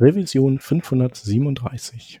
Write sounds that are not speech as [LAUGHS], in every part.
Revision 537.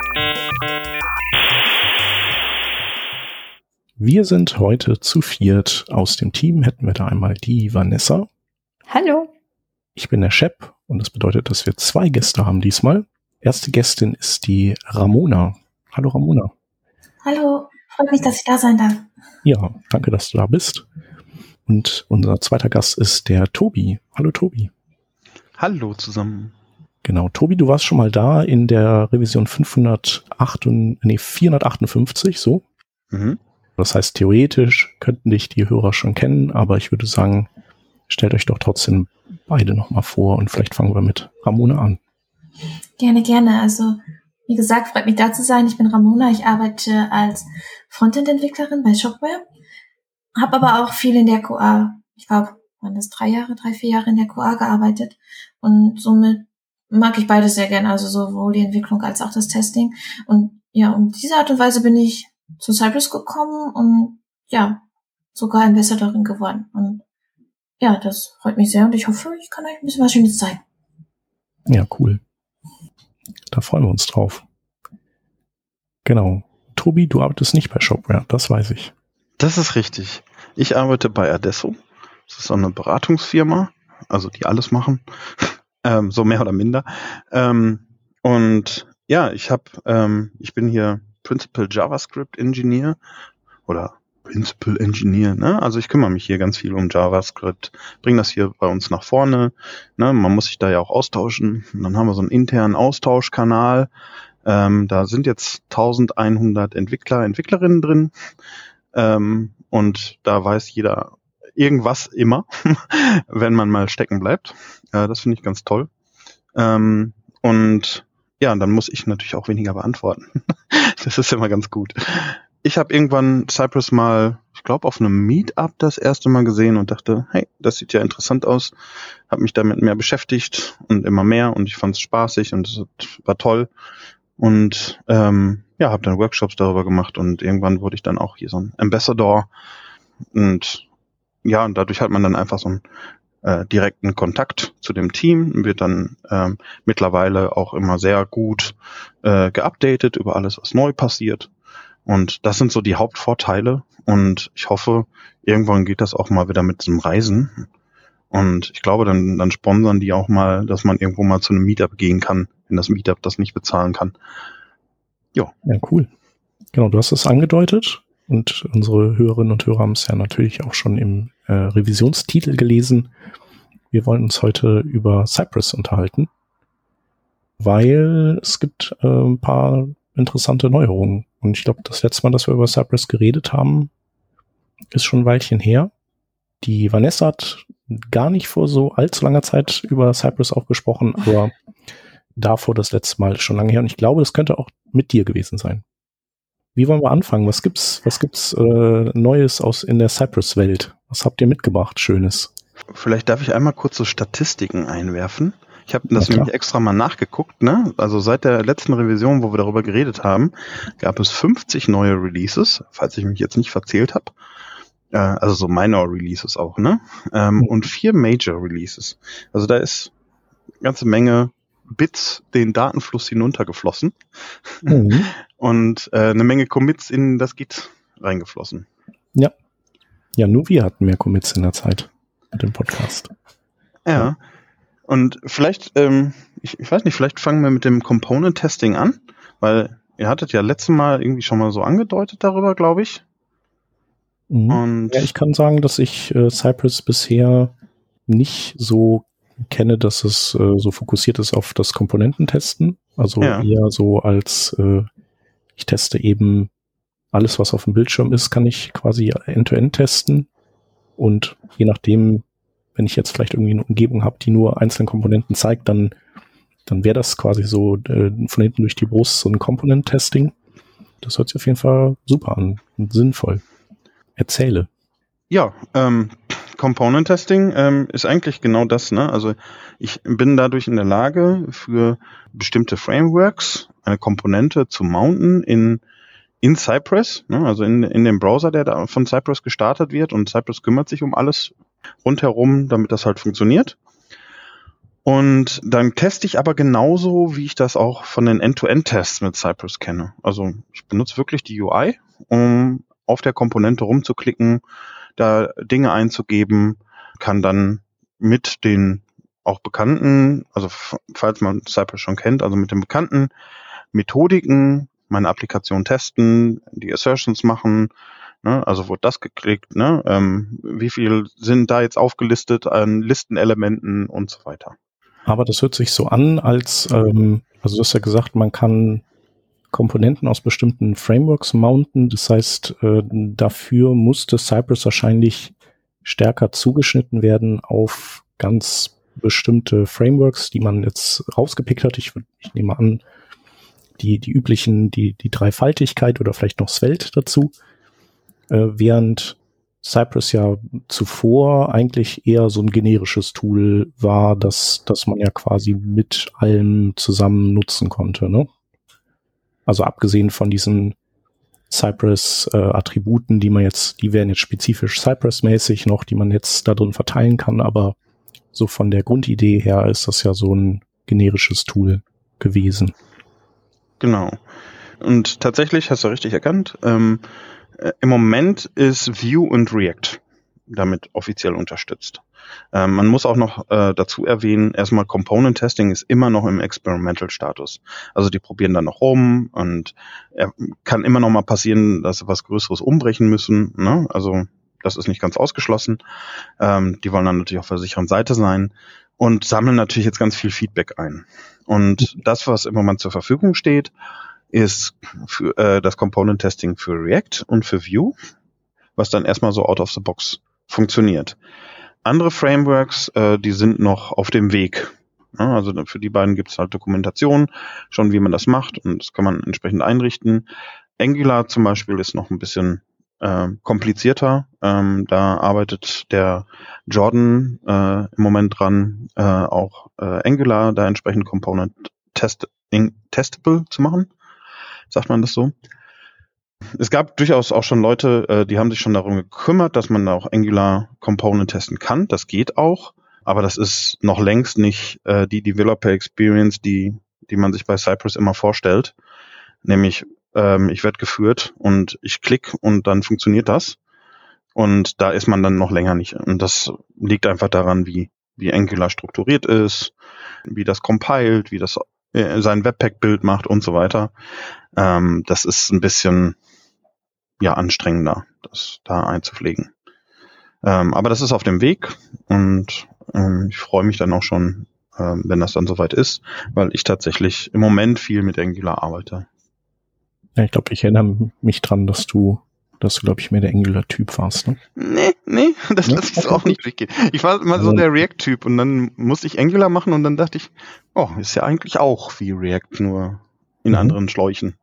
Wir sind heute zu viert. Aus dem Team hätten wir da einmal die Vanessa. Hallo. Ich bin der Shep und das bedeutet, dass wir zwei Gäste haben diesmal. Erste Gästin ist die Ramona. Hallo Ramona. Hallo, freut mich, dass ich da sein darf. Ja, danke, dass du da bist. Und unser zweiter Gast ist der Tobi. Hallo Tobi. Hallo zusammen. Genau, Tobi, du warst schon mal da in der Revision 508, nee, 458, so. Mhm. Das heißt, theoretisch könnten dich die Hörer schon kennen, aber ich würde sagen, stellt euch doch trotzdem beide nochmal vor und vielleicht fangen wir mit Ramona an. Gerne, gerne. Also, wie gesagt, freut mich da zu sein. Ich bin Ramona. Ich arbeite als Frontend-Entwicklerin bei Shopware. Habe aber auch viel in der QA, ich glaube, waren das drei Jahre, drei, vier Jahre in der QA gearbeitet. Und somit mag ich beides sehr gern, also sowohl die Entwicklung als auch das Testing. Und ja, um diese Art und Weise bin ich zu Cypress gekommen und ja, sogar Ambassadorin geworden. Und ja, das freut mich sehr und ich hoffe, ich kann euch ein bisschen was Schönes zeigen. Ja, cool. Da freuen wir uns drauf. Genau. Tobi, du arbeitest nicht bei Shopware, das weiß ich. Das ist richtig. Ich arbeite bei Adesso. Das ist so eine Beratungsfirma, also die alles machen, [LAUGHS] ähm, so mehr oder minder. Ähm, und ja, ich habe, ähm, ich bin hier Principal JavaScript Engineer oder Principal Engineer, ne? Also ich kümmere mich hier ganz viel um JavaScript, bringe das hier bei uns nach vorne. Ne? Man muss sich da ja auch austauschen. Und dann haben wir so einen internen Austauschkanal. Ähm, da sind jetzt 1100 Entwickler, Entwicklerinnen drin. Ähm, und da weiß jeder irgendwas immer, [LAUGHS] wenn man mal stecken bleibt. Äh, das finde ich ganz toll. Ähm, und ja, dann muss ich natürlich auch weniger beantworten. [LAUGHS] das ist immer ganz gut. Ich habe irgendwann Cypress mal, ich glaube, auf einem Meetup das erste Mal gesehen und dachte, hey, das sieht ja interessant aus. Habe mich damit mehr beschäftigt und immer mehr und ich fand es spaßig und es war toll. Und ähm, ja, habe dann Workshops darüber gemacht und irgendwann wurde ich dann auch hier so ein Ambassador. Und ja, und dadurch hat man dann einfach so ein äh, direkten Kontakt zu dem Team, wird dann ähm, mittlerweile auch immer sehr gut äh, geupdatet über alles, was neu passiert. Und das sind so die Hauptvorteile. Und ich hoffe, irgendwann geht das auch mal wieder mit zum Reisen. Und ich glaube, dann, dann sponsern die auch mal, dass man irgendwo mal zu einem Meetup gehen kann, wenn das Meetup das nicht bezahlen kann. Jo. Ja, cool. Genau, du hast es angedeutet und unsere Hörerinnen und Hörer haben es ja natürlich auch schon im äh, Revisionstitel gelesen. Wir wollen uns heute über Cypress unterhalten, weil es gibt äh, ein paar interessante Neuerungen. Und ich glaube, das letzte Mal, dass wir über Cypress geredet haben, ist schon ein Weilchen her. Die Vanessa hat gar nicht vor so allzu langer Zeit über Cypress auch gesprochen, aber davor das letzte Mal schon lange her. Und ich glaube, das könnte auch mit dir gewesen sein. Wie wollen wir anfangen? Was gibt's, was gibt's äh, Neues aus in der Cypress-Welt? Was habt ihr mitgebracht, Schönes? Vielleicht darf ich einmal kurz so Statistiken einwerfen. Ich habe das nämlich extra mal nachgeguckt. Ne? Also seit der letzten Revision, wo wir darüber geredet haben, gab es 50 neue Releases, falls ich mich jetzt nicht verzählt habe. Äh, also so Minor Releases auch, ne? Ähm, mhm. Und vier Major Releases. Also da ist eine ganze Menge Bits den Datenfluss hinuntergeflossen mhm. [LAUGHS] und äh, eine Menge Commits in das Git reingeflossen. Ja. Ja, nur wir hatten mehr Commits in der Zeit mit dem Podcast. Ja. ja. Und vielleicht, ähm, ich, ich weiß nicht, vielleicht fangen wir mit dem Component Testing an, weil ihr hattet ja letztes Mal irgendwie schon mal so angedeutet darüber, glaube ich. Mhm. Und ja, ich kann sagen, dass ich äh, Cypress bisher nicht so kenne, dass es äh, so fokussiert ist auf das Komponententesten. Also ja. eher so als äh, ich teste eben alles, was auf dem Bildschirm ist, kann ich quasi end-to-end -end testen. Und je nachdem, wenn ich jetzt vielleicht irgendwie eine Umgebung habe, die nur einzelne Komponenten zeigt, dann, dann wäre das quasi so äh, von hinten durch die Brust so ein Komponent-Testing. Das hört sich auf jeden Fall super an und sinnvoll. Erzähle. Ja, ähm, Component Testing ähm, ist eigentlich genau das. Ne? Also ich bin dadurch in der Lage, für bestimmte Frameworks eine Komponente zu mounten in in Cypress, ne? also in, in dem Browser, der da von Cypress gestartet wird. Und Cypress kümmert sich um alles rundherum, damit das halt funktioniert. Und dann teste ich aber genauso, wie ich das auch von den End-to-End-Tests mit Cypress kenne. Also ich benutze wirklich die UI, um auf der Komponente rumzuklicken, da Dinge einzugeben, kann dann mit den auch bekannten, also falls man Cypress schon kennt, also mit den bekannten Methodiken meine Applikation testen, die Assertions machen, ne, also wurde das geklickt, ne, ähm, wie viel sind da jetzt aufgelistet an Listenelementen und so weiter. Aber das hört sich so an, als, ähm, also du hast ja gesagt, man kann Komponenten aus bestimmten Frameworks mounten. Das heißt, äh, dafür musste Cypress wahrscheinlich stärker zugeschnitten werden auf ganz bestimmte Frameworks, die man jetzt rausgepickt hat. Ich, ich nehme an, die, die üblichen, die, die Dreifaltigkeit oder vielleicht noch Svelte dazu. Äh, während Cypress ja zuvor eigentlich eher so ein generisches Tool war, das, das man ja quasi mit allem zusammen nutzen konnte, ne? Also abgesehen von diesen Cypress-Attributen, äh, die man jetzt, die wären jetzt spezifisch Cypress-mäßig noch, die man jetzt da drin verteilen kann, aber so von der Grundidee her ist das ja so ein generisches Tool gewesen. Genau. Und tatsächlich hast du richtig erkannt, ähm, äh, im Moment ist Vue und React damit offiziell unterstützt. Ähm, man muss auch noch äh, dazu erwähnen, erstmal Component Testing ist immer noch im Experimental Status. Also die probieren dann noch rum und äh, kann immer noch mal passieren, dass sie was Größeres umbrechen müssen. Ne? Also das ist nicht ganz ausgeschlossen. Ähm, die wollen dann natürlich auf der sicheren Seite sein und sammeln natürlich jetzt ganz viel Feedback ein. Und das, was im Moment zur Verfügung steht, ist für, äh, das Component Testing für React und für Vue, was dann erstmal so out of the box funktioniert. Andere Frameworks, äh, die sind noch auf dem Weg. Ja, also für die beiden gibt es halt Dokumentation, schon wie man das macht und das kann man entsprechend einrichten. Angular zum Beispiel ist noch ein bisschen äh, komplizierter. Ähm, da arbeitet der Jordan äh, im Moment dran, äh, auch äh, Angular da entsprechend Component test testable zu machen. Sagt man das so? Es gab durchaus auch schon Leute, äh, die haben sich schon darum gekümmert, dass man auch Angular Component testen kann. Das geht auch, aber das ist noch längst nicht äh, die Developer Experience, die, die man sich bei Cypress immer vorstellt. Nämlich, ähm, ich werde geführt und ich klicke und dann funktioniert das. Und da ist man dann noch länger nicht. Und das liegt einfach daran, wie, wie Angular strukturiert ist, wie das compiled, wie das äh, sein Webpack-Bild macht und so weiter. Ähm, das ist ein bisschen ja anstrengender, das da einzupflegen. Ähm, aber das ist auf dem Weg und ähm, ich freue mich dann auch schon, ähm, wenn das dann soweit ist, weil ich tatsächlich im Moment viel mit Angular arbeite. Ja, ich glaube, ich erinnere mich dran, dass du, dass du, glaube ich, mehr der Angular-Typ warst, ne? Nee, nee, [LAUGHS] das ja, lasse ich so auch nicht durchgehen. Ich war immer so also der React-Typ und dann musste ich Angular machen und dann dachte ich, oh, ist ja eigentlich auch wie React, nur in mhm. anderen Schläuchen.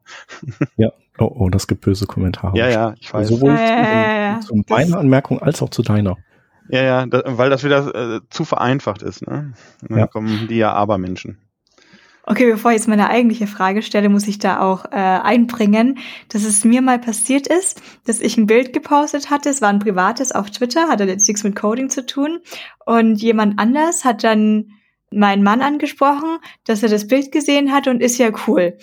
Ja, [LAUGHS] oh, oh, das gibt böse Kommentare. Ja, ja, ich weiß. Sowohl ja, zu, zu meiner Anmerkung als auch zu deiner. Ja, ja, da, weil das wieder äh, zu vereinfacht ist. Ne? Dann ja. kommen die ja Abermenschen. Okay, bevor ich jetzt meine eigentliche Frage stelle, muss ich da auch äh, einbringen, dass es mir mal passiert ist, dass ich ein Bild gepostet hatte. Es war ein privates auf Twitter, hatte jetzt nichts mit Coding zu tun. Und jemand anders hat dann meinen Mann angesprochen, dass er das Bild gesehen hat und ist ja cool.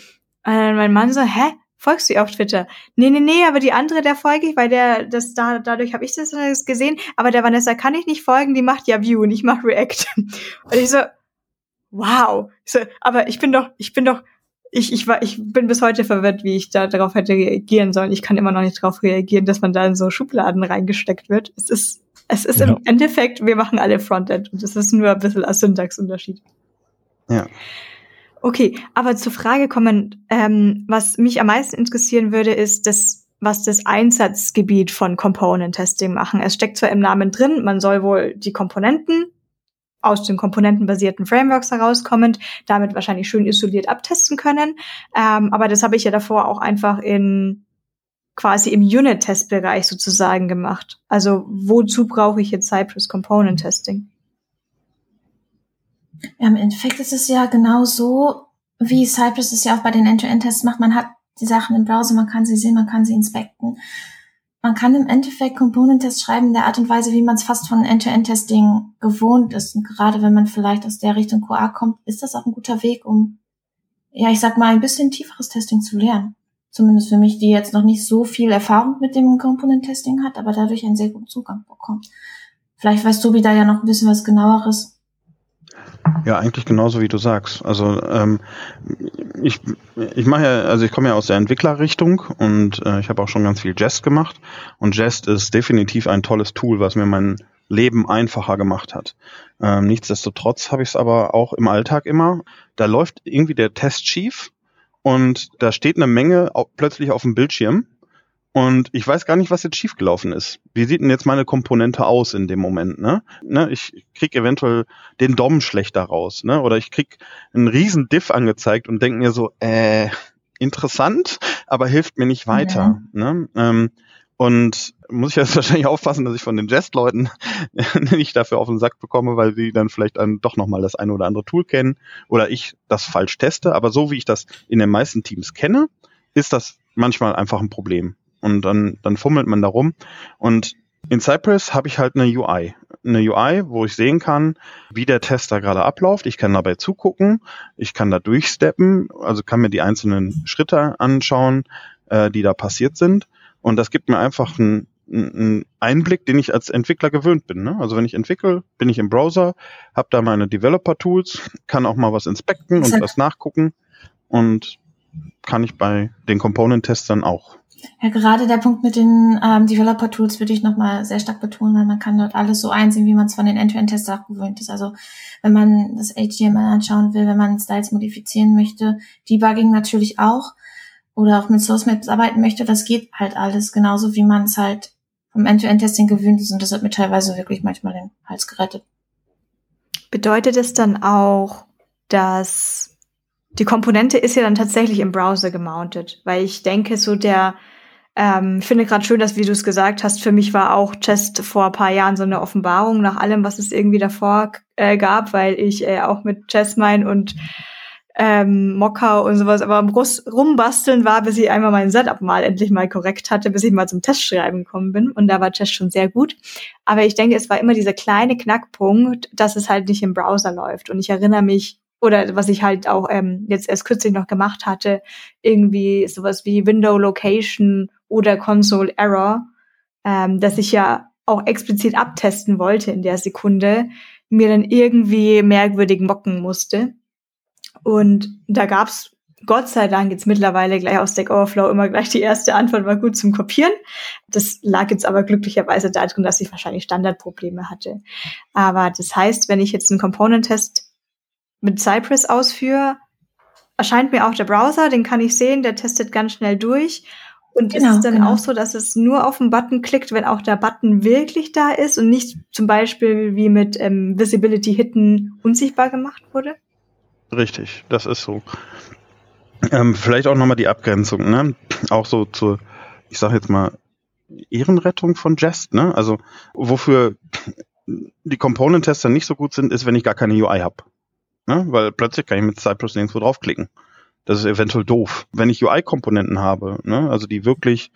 Und dann mein Mann so, hä? Folgst du ihr auf Twitter? Nee, nee, nee, aber die andere, der folge ich, weil der, das da, dadurch habe ich das gesehen, aber der Vanessa kann ich nicht folgen, die macht ja View und ich mache React. [LAUGHS] Und ich so, wow. Ich so, aber ich bin doch, ich bin doch, ich, ich, war, ich bin bis heute verwirrt, wie ich da darauf hätte reagieren sollen. Ich kann immer noch nicht darauf reagieren, dass man da in so Schubladen reingesteckt wird. Es ist, es ist ja. im Endeffekt, wir machen alle Frontend und es ist nur ein bisschen ein Syntaxunterschied. Ja. Okay, aber zur Frage kommen, ähm, was mich am meisten interessieren würde, ist das, was das Einsatzgebiet von Component Testing machen. Es steckt zwar im Namen drin, man soll wohl die Komponenten aus den komponentenbasierten Frameworks herauskommend, damit wahrscheinlich schön isoliert abtesten können. Ähm, aber das habe ich ja davor auch einfach in quasi im Unit-Test-Bereich sozusagen gemacht. Also wozu brauche ich jetzt Cypress Component Testing? Ja, im Endeffekt ist es ja genau so, wie Cypress es ja auch bei den End-to-End-Tests macht. Man hat die Sachen im Browser, man kann sie sehen, man kann sie inspekten. Man kann im Endeffekt Component-Tests schreiben in der Art und Weise, wie man es fast von End-to-End-Testing gewohnt ist. Und gerade wenn man vielleicht aus der Richtung QA kommt, ist das auch ein guter Weg, um, ja, ich sag mal, ein bisschen tieferes Testing zu lernen. Zumindest für mich, die jetzt noch nicht so viel Erfahrung mit dem Component-Testing hat, aber dadurch einen sehr guten Zugang bekommt. Vielleicht weißt du, da ja noch ein bisschen was genaueres. Ja, eigentlich genauso wie du sagst. Also ähm, ich, ich mache ja, also ich komme ja aus der Entwicklerrichtung und äh, ich habe auch schon ganz viel Jest gemacht. Und Jest ist definitiv ein tolles Tool, was mir mein Leben einfacher gemacht hat. Ähm, nichtsdestotrotz habe ich es aber auch im Alltag immer. Da läuft irgendwie der Test schief und da steht eine Menge plötzlich auf dem Bildschirm und ich weiß gar nicht, was jetzt schiefgelaufen ist. Wie sieht denn jetzt meine Komponente aus in dem Moment? Ne? Ne, ich krieg eventuell den DOM schlechter raus. Ne? Oder ich krieg einen riesen Diff angezeigt und denke mir so, äh, interessant, aber hilft mir nicht weiter. Mhm. Ne? Ähm, und muss ich jetzt [LAUGHS] wahrscheinlich aufpassen, dass ich von den Jest-Leuten [LAUGHS] nicht dafür auf den Sack bekomme, weil sie dann vielleicht dann doch nochmal das eine oder andere Tool kennen oder ich das falsch teste. Aber so wie ich das in den meisten Teams kenne, ist das manchmal einfach ein Problem und dann, dann fummelt man da rum. Und in Cypress habe ich halt eine UI. Eine UI, wo ich sehen kann, wie der Test da gerade abläuft. Ich kann dabei zugucken, ich kann da durchsteppen, also kann mir die einzelnen Schritte anschauen, äh, die da passiert sind. Und das gibt mir einfach einen, einen Einblick, den ich als Entwickler gewöhnt bin. Ne? Also wenn ich entwickle, bin ich im Browser, habe da meine Developer-Tools, kann auch mal was inspekten und was nachgucken und kann ich bei den Component-Testern auch. Ja, gerade der Punkt mit den ähm, Developer-Tools würde ich nochmal sehr stark betonen, weil man kann dort alles so einsehen, wie man es von den End-to-End-Tests auch gewöhnt ist. Also wenn man das HTML anschauen will, wenn man Styles modifizieren möchte, Debugging natürlich auch oder auch mit Source Maps arbeiten möchte, das geht halt alles genauso, wie man es halt vom End-to-End-Testing gewöhnt ist und das hat mir teilweise wirklich manchmal den Hals gerettet. Bedeutet es dann auch, dass die Komponente ist ja dann tatsächlich im Browser gemountet, weil ich denke, so der, ähm, ich finde gerade schön, dass, wie du es gesagt hast, für mich war auch Chest vor ein paar Jahren so eine Offenbarung nach allem, was es irgendwie davor äh, gab, weil ich äh, auch mit Chessmine und ähm, Mocker und sowas, aber am rumbasteln war, bis ich einmal mein Setup mal endlich mal korrekt hatte, bis ich mal zum Testschreiben gekommen bin. Und da war Chess schon sehr gut. Aber ich denke, es war immer dieser kleine Knackpunkt, dass es halt nicht im Browser läuft. Und ich erinnere mich oder was ich halt auch ähm, jetzt erst kürzlich noch gemacht hatte, irgendwie sowas wie Window Location oder Console Error, ähm, dass ich ja auch explizit abtesten wollte in der Sekunde, mir dann irgendwie merkwürdig mocken musste. Und da gab's Gott sei Dank jetzt mittlerweile gleich aus Stack Overflow immer gleich die erste Antwort war gut zum Kopieren. Das lag jetzt aber glücklicherweise darin, dass ich wahrscheinlich Standardprobleme hatte. Aber das heißt, wenn ich jetzt einen Component-Test mit Cypress ausführe, erscheint mir auch der Browser, den kann ich sehen, der testet ganz schnell durch. Und genau, ist es dann genau. auch so, dass es nur auf den Button klickt, wenn auch der Button wirklich da ist und nicht zum Beispiel wie mit ähm, Visibility Hitten unsichtbar gemacht wurde? Richtig, das ist so. Ähm, vielleicht auch nochmal die Abgrenzung, ne? Auch so zur, ich sag jetzt mal, Ehrenrettung von Jest, ne? Also wofür die Component-Tester nicht so gut sind, ist, wenn ich gar keine UI habe. Ne? Weil plötzlich kann ich mit Cypress nirgendwo draufklicken. Das ist eventuell doof. Wenn ich UI-Komponenten habe, ne? also die wirklich,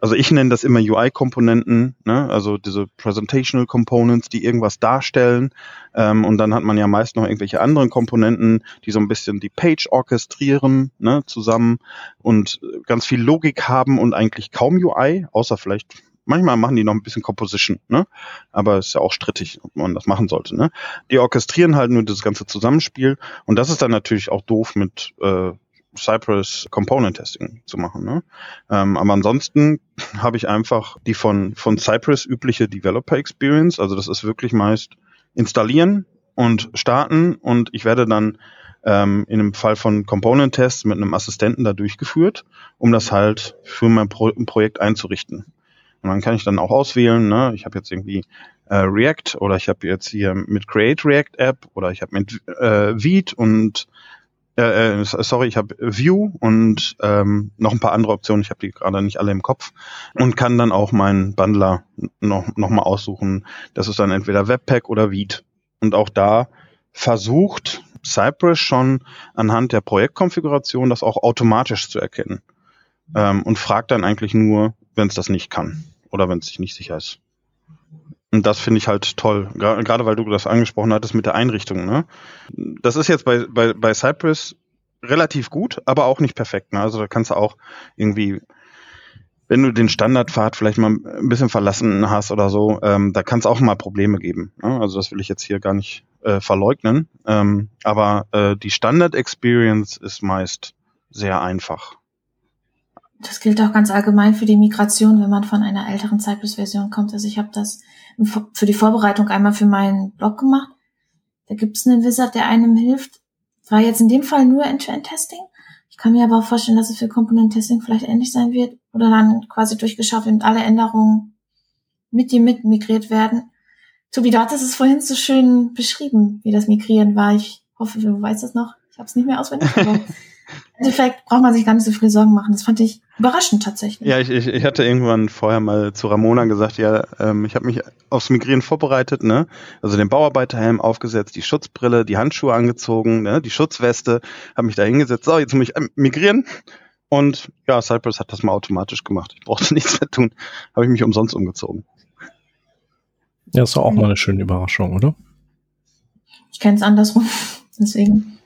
also ich nenne das immer UI-Komponenten, ne? also diese Presentational Components, die irgendwas darstellen. Ähm, und dann hat man ja meist noch irgendwelche anderen Komponenten, die so ein bisschen die Page orchestrieren ne? zusammen und ganz viel Logik haben und eigentlich kaum UI, außer vielleicht Manchmal machen die noch ein bisschen Composition, ne? Aber ist ja auch strittig, ob man das machen sollte, ne? Die orchestrieren halt nur das ganze Zusammenspiel und das ist dann natürlich auch doof mit äh, Cypress Component Testing zu machen. Ne? Ähm, aber ansonsten [LAUGHS] habe ich einfach die von, von Cypress übliche Developer Experience. Also das ist wirklich meist installieren und starten und ich werde dann ähm, in dem Fall von Component Tests mit einem Assistenten da durchgeführt, um das halt für mein Pro Projekt einzurichten. Und dann kann ich dann auch auswählen, ne? ich habe jetzt irgendwie äh, React oder ich habe jetzt hier mit Create React App oder ich habe mit äh, Vite und äh, äh sorry, ich habe View und ähm, noch ein paar andere Optionen. Ich habe die gerade nicht alle im Kopf und kann dann auch meinen Bundler noch, noch mal aussuchen. Das ist dann entweder Webpack oder Vite. Und auch da versucht Cypress schon anhand der Projektkonfiguration das auch automatisch zu erkennen ähm, und fragt dann eigentlich nur, wenn es das nicht kann oder wenn es sich nicht sicher ist. Und das finde ich halt toll, gerade weil du das angesprochen hattest mit der Einrichtung. Ne? Das ist jetzt bei, bei, bei Cypress relativ gut, aber auch nicht perfekt. Ne? Also da kannst du auch irgendwie, wenn du den Standardpfad vielleicht mal ein bisschen verlassen hast oder so, ähm, da kann es auch mal Probleme geben. Ne? Also das will ich jetzt hier gar nicht äh, verleugnen. Ähm, aber äh, die Standard-Experience ist meist sehr einfach. Das gilt auch ganz allgemein für die Migration, wenn man von einer älteren Cypress-Version kommt. Also ich habe das für die Vorbereitung einmal für meinen Blog gemacht. Da gibt es einen Wizard, der einem hilft. War jetzt in dem Fall nur End-to-End-Testing. Ich kann mir aber auch vorstellen, dass es für Component-Testing vielleicht ähnlich sein wird oder dann quasi durchgeschaut und alle Änderungen mit dir mit migriert werden. Tobi, du hattest es vorhin so schön beschrieben, wie das Migrieren war. Ich hoffe, du weißt es noch. Ich habe es nicht mehr auswendig, aber [LAUGHS] Im Endeffekt braucht man sich gar nicht so viele Sorgen machen. Das fand ich überraschend tatsächlich. Ja, ich, ich, ich hatte irgendwann vorher mal zu Ramona gesagt, ja, ähm, ich habe mich aufs Migrieren vorbereitet, ne? Also den Bauarbeiterhelm aufgesetzt, die Schutzbrille, die Handschuhe angezogen, ne? die Schutzweste, habe mich da hingesetzt, so, jetzt muss ich migrieren. Und ja, Cypress hat das mal automatisch gemacht. Ich brauchte [LAUGHS] nichts mehr tun. Habe ich mich umsonst umgezogen. Ja, ist doch auch mal eine schöne Überraschung, oder? Ich kenne es andersrum. [LAUGHS] Deswegen.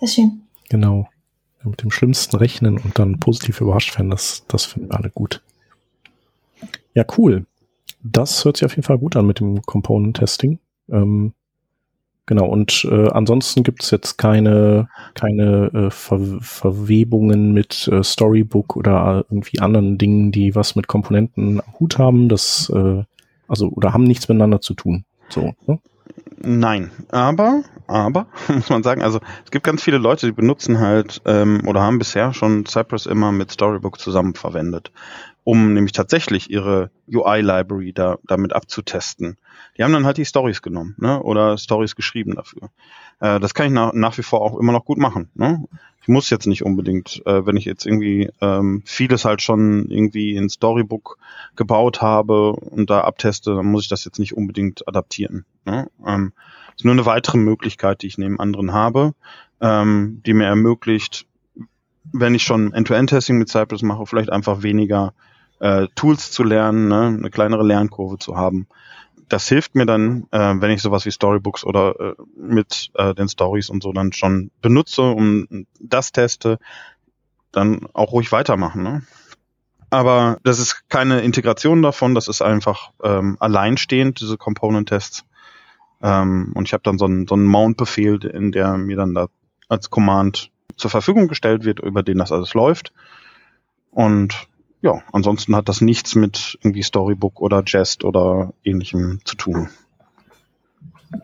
Sehr schön. Genau mit dem Schlimmsten rechnen und dann positiv überrascht werden, das, das finden wir alle gut. Ja, cool. Das hört sich auf jeden Fall gut an mit dem Component Testing. Ähm, genau, und äh, ansonsten gibt es jetzt keine, keine äh, Ver Verwebungen mit äh, Storybook oder irgendwie anderen Dingen, die was mit Komponenten am Hut haben. Das, äh, also, oder haben nichts miteinander zu tun. So, ne? Nein, aber, aber, [LAUGHS] muss man sagen, also es gibt ganz viele Leute, die benutzen halt ähm, oder haben bisher schon Cypress immer mit Storybook zusammen verwendet, um nämlich tatsächlich ihre UI-Library da, damit abzutesten. Die haben dann halt die Stories genommen ne, oder Stories geschrieben dafür. Äh, das kann ich nach, nach wie vor auch immer noch gut machen. Ne? Ich muss jetzt nicht unbedingt, äh, wenn ich jetzt irgendwie ähm, vieles halt schon irgendwie in Storybook gebaut habe und da abteste, dann muss ich das jetzt nicht unbedingt adaptieren. Ne? Ähm, ist nur eine weitere Möglichkeit, die ich neben anderen habe, ähm, die mir ermöglicht, wenn ich schon End-to-End-Testing mit Cypress mache, vielleicht einfach weniger äh, Tools zu lernen, ne? eine kleinere Lernkurve zu haben das hilft mir dann, äh, wenn ich sowas wie Storybooks oder äh, mit äh, den Stories und so dann schon benutze und das teste, dann auch ruhig weitermachen. Ne? Aber das ist keine Integration davon, das ist einfach ähm, alleinstehend, diese Component-Tests. Ähm, und ich habe dann so einen, so einen Mount-Befehl, in der mir dann da als Command zur Verfügung gestellt wird, über den das alles läuft. Und ja, ansonsten hat das nichts mit irgendwie Storybook oder Jest oder ähnlichem zu tun.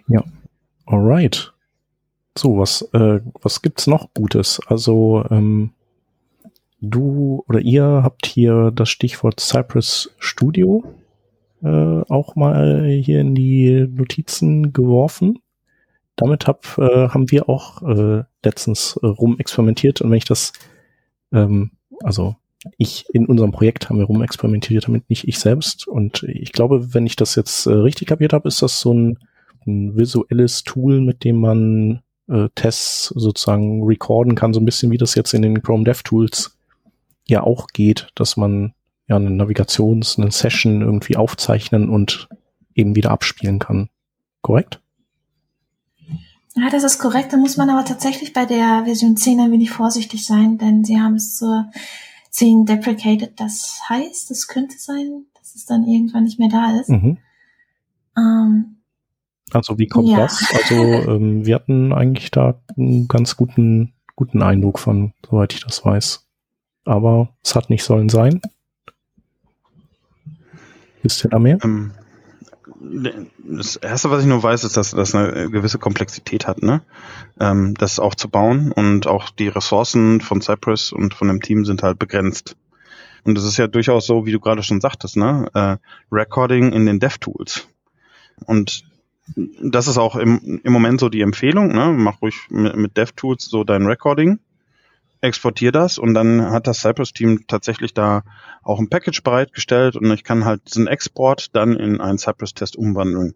Ja, alright. So, was, äh, was gibt's noch Gutes? Also, ähm, du oder ihr habt hier das Stichwort Cypress Studio äh, auch mal hier in die Notizen geworfen. Damit hab, äh, haben wir auch äh, letztens äh, rumexperimentiert und wenn ich das, ähm, also ich in unserem Projekt haben wir rumexperimentiert damit, nicht ich selbst. Und ich glaube, wenn ich das jetzt äh, richtig kapiert habe, ist das so ein, ein visuelles Tool, mit dem man äh, Tests sozusagen recorden kann, so ein bisschen wie das jetzt in den Chrome DevTools ja auch geht, dass man ja eine Navigations-, eine Session irgendwie aufzeichnen und eben wieder abspielen kann. Korrekt? Ja, das ist korrekt. Da muss man aber tatsächlich bei der Version 10 ein wenig vorsichtig sein, denn sie haben es zur 10 deprecated. Das heißt, es könnte sein, dass es dann irgendwann nicht mehr da ist. Mhm. Ähm, also wie kommt ja. das? Also ähm, wir hatten eigentlich da einen ganz guten guten Eindruck von, soweit ich das weiß. Aber es hat nicht sollen sein. Wisst ihr da mehr? Ähm, das erste, was ich nur weiß, ist, dass das eine gewisse Komplexität hat, ne? Ähm, das auch zu bauen und auch die Ressourcen von Cypress und von dem Team sind halt begrenzt. Und es ist ja durchaus so, wie du gerade schon sagtest, ne? Äh, Recording in den DevTools. Und das ist auch im, im Moment so die Empfehlung, ne? Mach ruhig mit, mit DevTools so dein Recording exportiere das und dann hat das Cypress-Team tatsächlich da auch ein Package bereitgestellt und ich kann halt diesen Export dann in einen Cypress-Test umwandeln.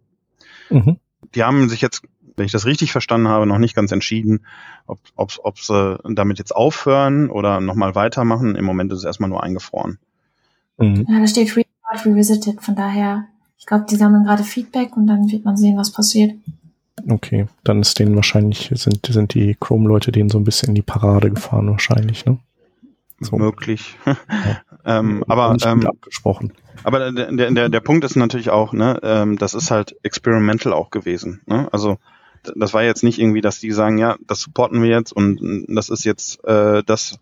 Mhm. Die haben sich jetzt, wenn ich das richtig verstanden habe, noch nicht ganz entschieden, ob, ob, ob sie damit jetzt aufhören oder nochmal weitermachen. Im Moment ist es erstmal nur eingefroren. Mhm. Ja, da steht Report Revisited, von daher, ich glaube, die sammeln gerade Feedback und dann wird man sehen, was passiert. Okay, dann ist denen wahrscheinlich, sind, sind die Chrome-Leute denen so ein bisschen in die Parade gefahren wahrscheinlich, ne? So. Möglich. [LAUGHS] Ja. ähm, aber ähm, abgesprochen. Aber der, der, der Punkt ist natürlich auch, ne, ähm, das ist halt experimental auch gewesen. Ne? Also das war jetzt nicht irgendwie, dass die sagen, ja, das supporten wir jetzt und das ist jetzt äh, das,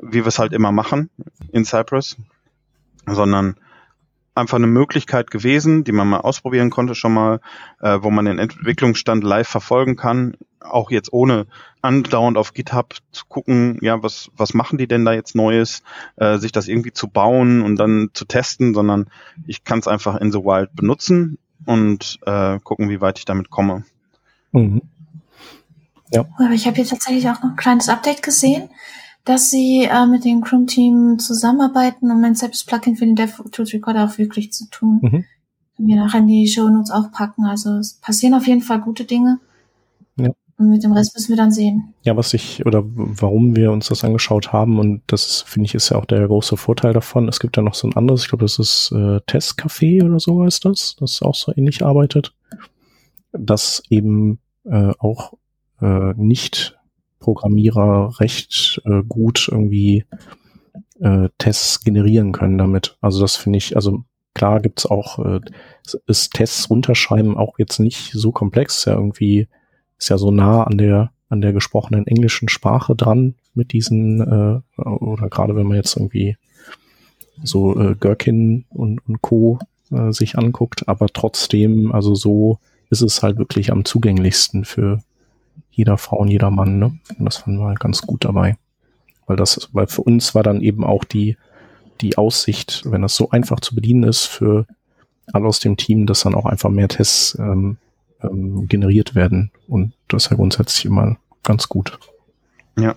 wie wir es halt immer machen in Cypress, sondern einfach eine Möglichkeit gewesen, die man mal ausprobieren konnte schon mal, äh, wo man den Entwicklungsstand live verfolgen kann, auch jetzt ohne andauernd auf GitHub zu gucken, ja, was, was machen die denn da jetzt Neues, äh, sich das irgendwie zu bauen und dann zu testen, sondern ich kann es einfach in the wild benutzen und äh, gucken, wie weit ich damit komme. Mhm. Ja. Aber ich habe hier tatsächlich auch noch ein kleines Update gesehen dass sie äh, mit dem Chrome-Team zusammenarbeiten, um ein selbst Plugin für den DevTools Recorder auch wirklich zu tun. Mhm. Wir nachher in die Show Notes auch packen. Also es passieren auf jeden Fall gute Dinge. Ja. Und mit dem Rest müssen wir dann sehen. Ja, was ich, oder warum wir uns das angeschaut haben, und das finde ich ist ja auch der große Vorteil davon. Es gibt ja noch so ein anderes, ich glaube, das ist äh, Testcafé oder so heißt das, das auch so ähnlich arbeitet. Das eben äh, auch äh, nicht Programmierer recht äh, gut irgendwie äh, Tests generieren können damit. Also das finde ich, also klar gibt's auch, äh, ist Tests runterschreiben auch jetzt nicht so komplex, ist ja irgendwie, ist ja so nah an der, an der gesprochenen englischen Sprache dran mit diesen, äh, oder gerade wenn man jetzt irgendwie so äh, Gherkin und, und Co. Äh, sich anguckt, aber trotzdem, also so ist es halt wirklich am zugänglichsten für, jeder Frau und jeder Mann. Ne? Und das fanden wir halt ganz gut dabei. Weil das, weil für uns war dann eben auch die, die Aussicht, wenn das so einfach zu bedienen ist, für alle aus dem Team, dass dann auch einfach mehr Tests ähm, ähm, generiert werden. Und das ist ja grundsätzlich immer ganz gut. Ja.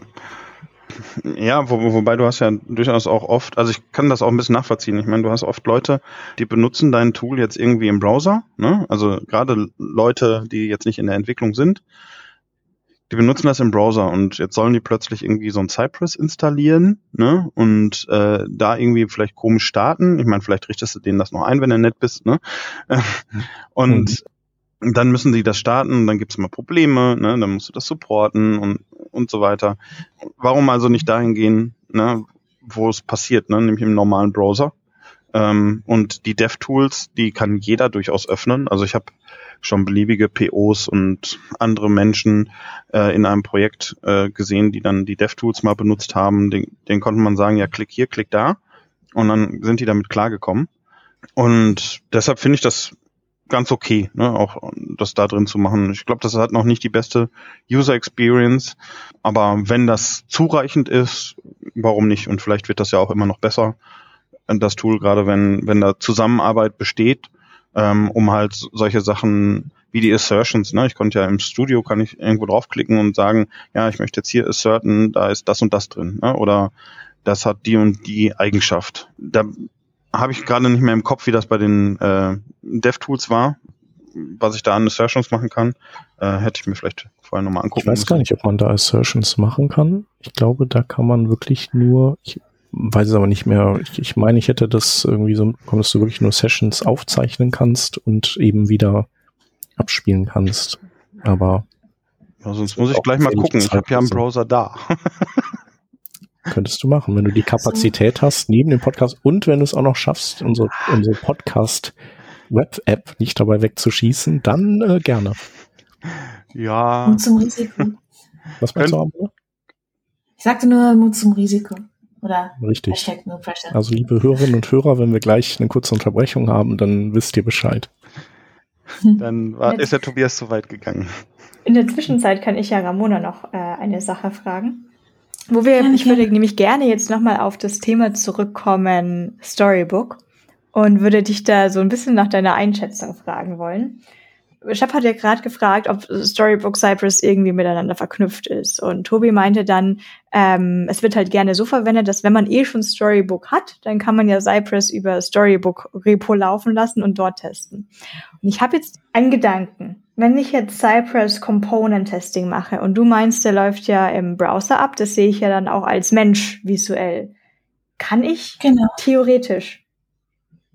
Ja, wo, wobei du hast ja durchaus auch oft, also ich kann das auch ein bisschen nachvollziehen. Ich meine, du hast oft Leute, die benutzen dein Tool jetzt irgendwie im Browser, ne? Also gerade Leute, die jetzt nicht in der Entwicklung sind, die benutzen das im Browser und jetzt sollen die plötzlich irgendwie so ein Cypress installieren ne? und äh, da irgendwie vielleicht komisch starten. Ich meine, vielleicht richtest du denen das noch ein, wenn du nett bist. Ne? [LAUGHS] und mhm. dann müssen sie das starten, dann gibt es immer Probleme, ne? dann musst du das supporten und, und so weiter. Warum also nicht dahin gehen, ne? wo es passiert, ne? nämlich im normalen Browser? Ähm, und die DevTools, die kann jeder durchaus öffnen. Also ich habe schon beliebige POs und andere Menschen äh, in einem Projekt äh, gesehen, die dann die DevTools mal benutzt haben. Den, den konnte man sagen, ja, klick hier, klick da. Und dann sind die damit klargekommen. Und deshalb finde ich das ganz okay, ne, auch das da drin zu machen. Ich glaube, das hat noch nicht die beste User Experience, aber wenn das zureichend ist, warum nicht? Und vielleicht wird das ja auch immer noch besser, das Tool, gerade wenn, wenn da Zusammenarbeit besteht ähm, um halt solche Sachen wie die Assertions, ne? Ich konnte ja im Studio, kann ich irgendwo draufklicken und sagen, ja, ich möchte jetzt hier asserten, da ist das und das drin, ne? Oder das hat die und die Eigenschaft. Da habe ich gerade nicht mehr im Kopf, wie das bei den äh, DevTools war, was ich da an Assertions machen kann. Äh, hätte ich mir vielleicht vorher nochmal angucken Ich weiß müssen. gar nicht, ob man da Assertions machen kann. Ich glaube, da kann man wirklich nur, ich weiß es aber nicht mehr. Ich, ich meine, ich hätte das irgendwie so, dass du wirklich nur Sessions aufzeichnen kannst und eben wieder abspielen kannst. Aber ja, sonst muss ich gleich mal gucken. Ich habe ja einen Browser da. [LAUGHS] Könntest du machen, wenn du die Kapazität hast neben dem Podcast und wenn du es auch noch schaffst, unsere, unsere Podcast Web-App nicht dabei wegzuschießen, dann äh, gerne. Ja. Und zum Risiko. Was meinst du, Ich sagte nur Mut zum Risiko. Oder Richtig. Hashtag no pressure. Also liebe Hörerinnen und Hörer, wenn wir gleich eine kurze Unterbrechung haben, dann wisst ihr Bescheid. [LAUGHS] Dann war, ist der Tobias zu weit gegangen. In der Zwischenzeit kann ich ja Ramona noch äh, eine Sache fragen. Wo wir, ich würde nämlich gerne jetzt nochmal auf das Thema zurückkommen, Storybook, und würde dich da so ein bisschen nach deiner Einschätzung fragen wollen. Shep hat ja gerade gefragt, ob Storybook Cypress irgendwie miteinander verknüpft ist. Und Tobi meinte dann, ähm, es wird halt gerne so verwendet, dass wenn man eh schon Storybook hat, dann kann man ja Cypress über Storybook Repo laufen lassen und dort testen. Und ich habe jetzt einen Gedanken. Wenn ich jetzt Cypress Component Testing mache und du meinst, der läuft ja im Browser ab, das sehe ich ja dann auch als Mensch visuell. Kann ich Genau. theoretisch,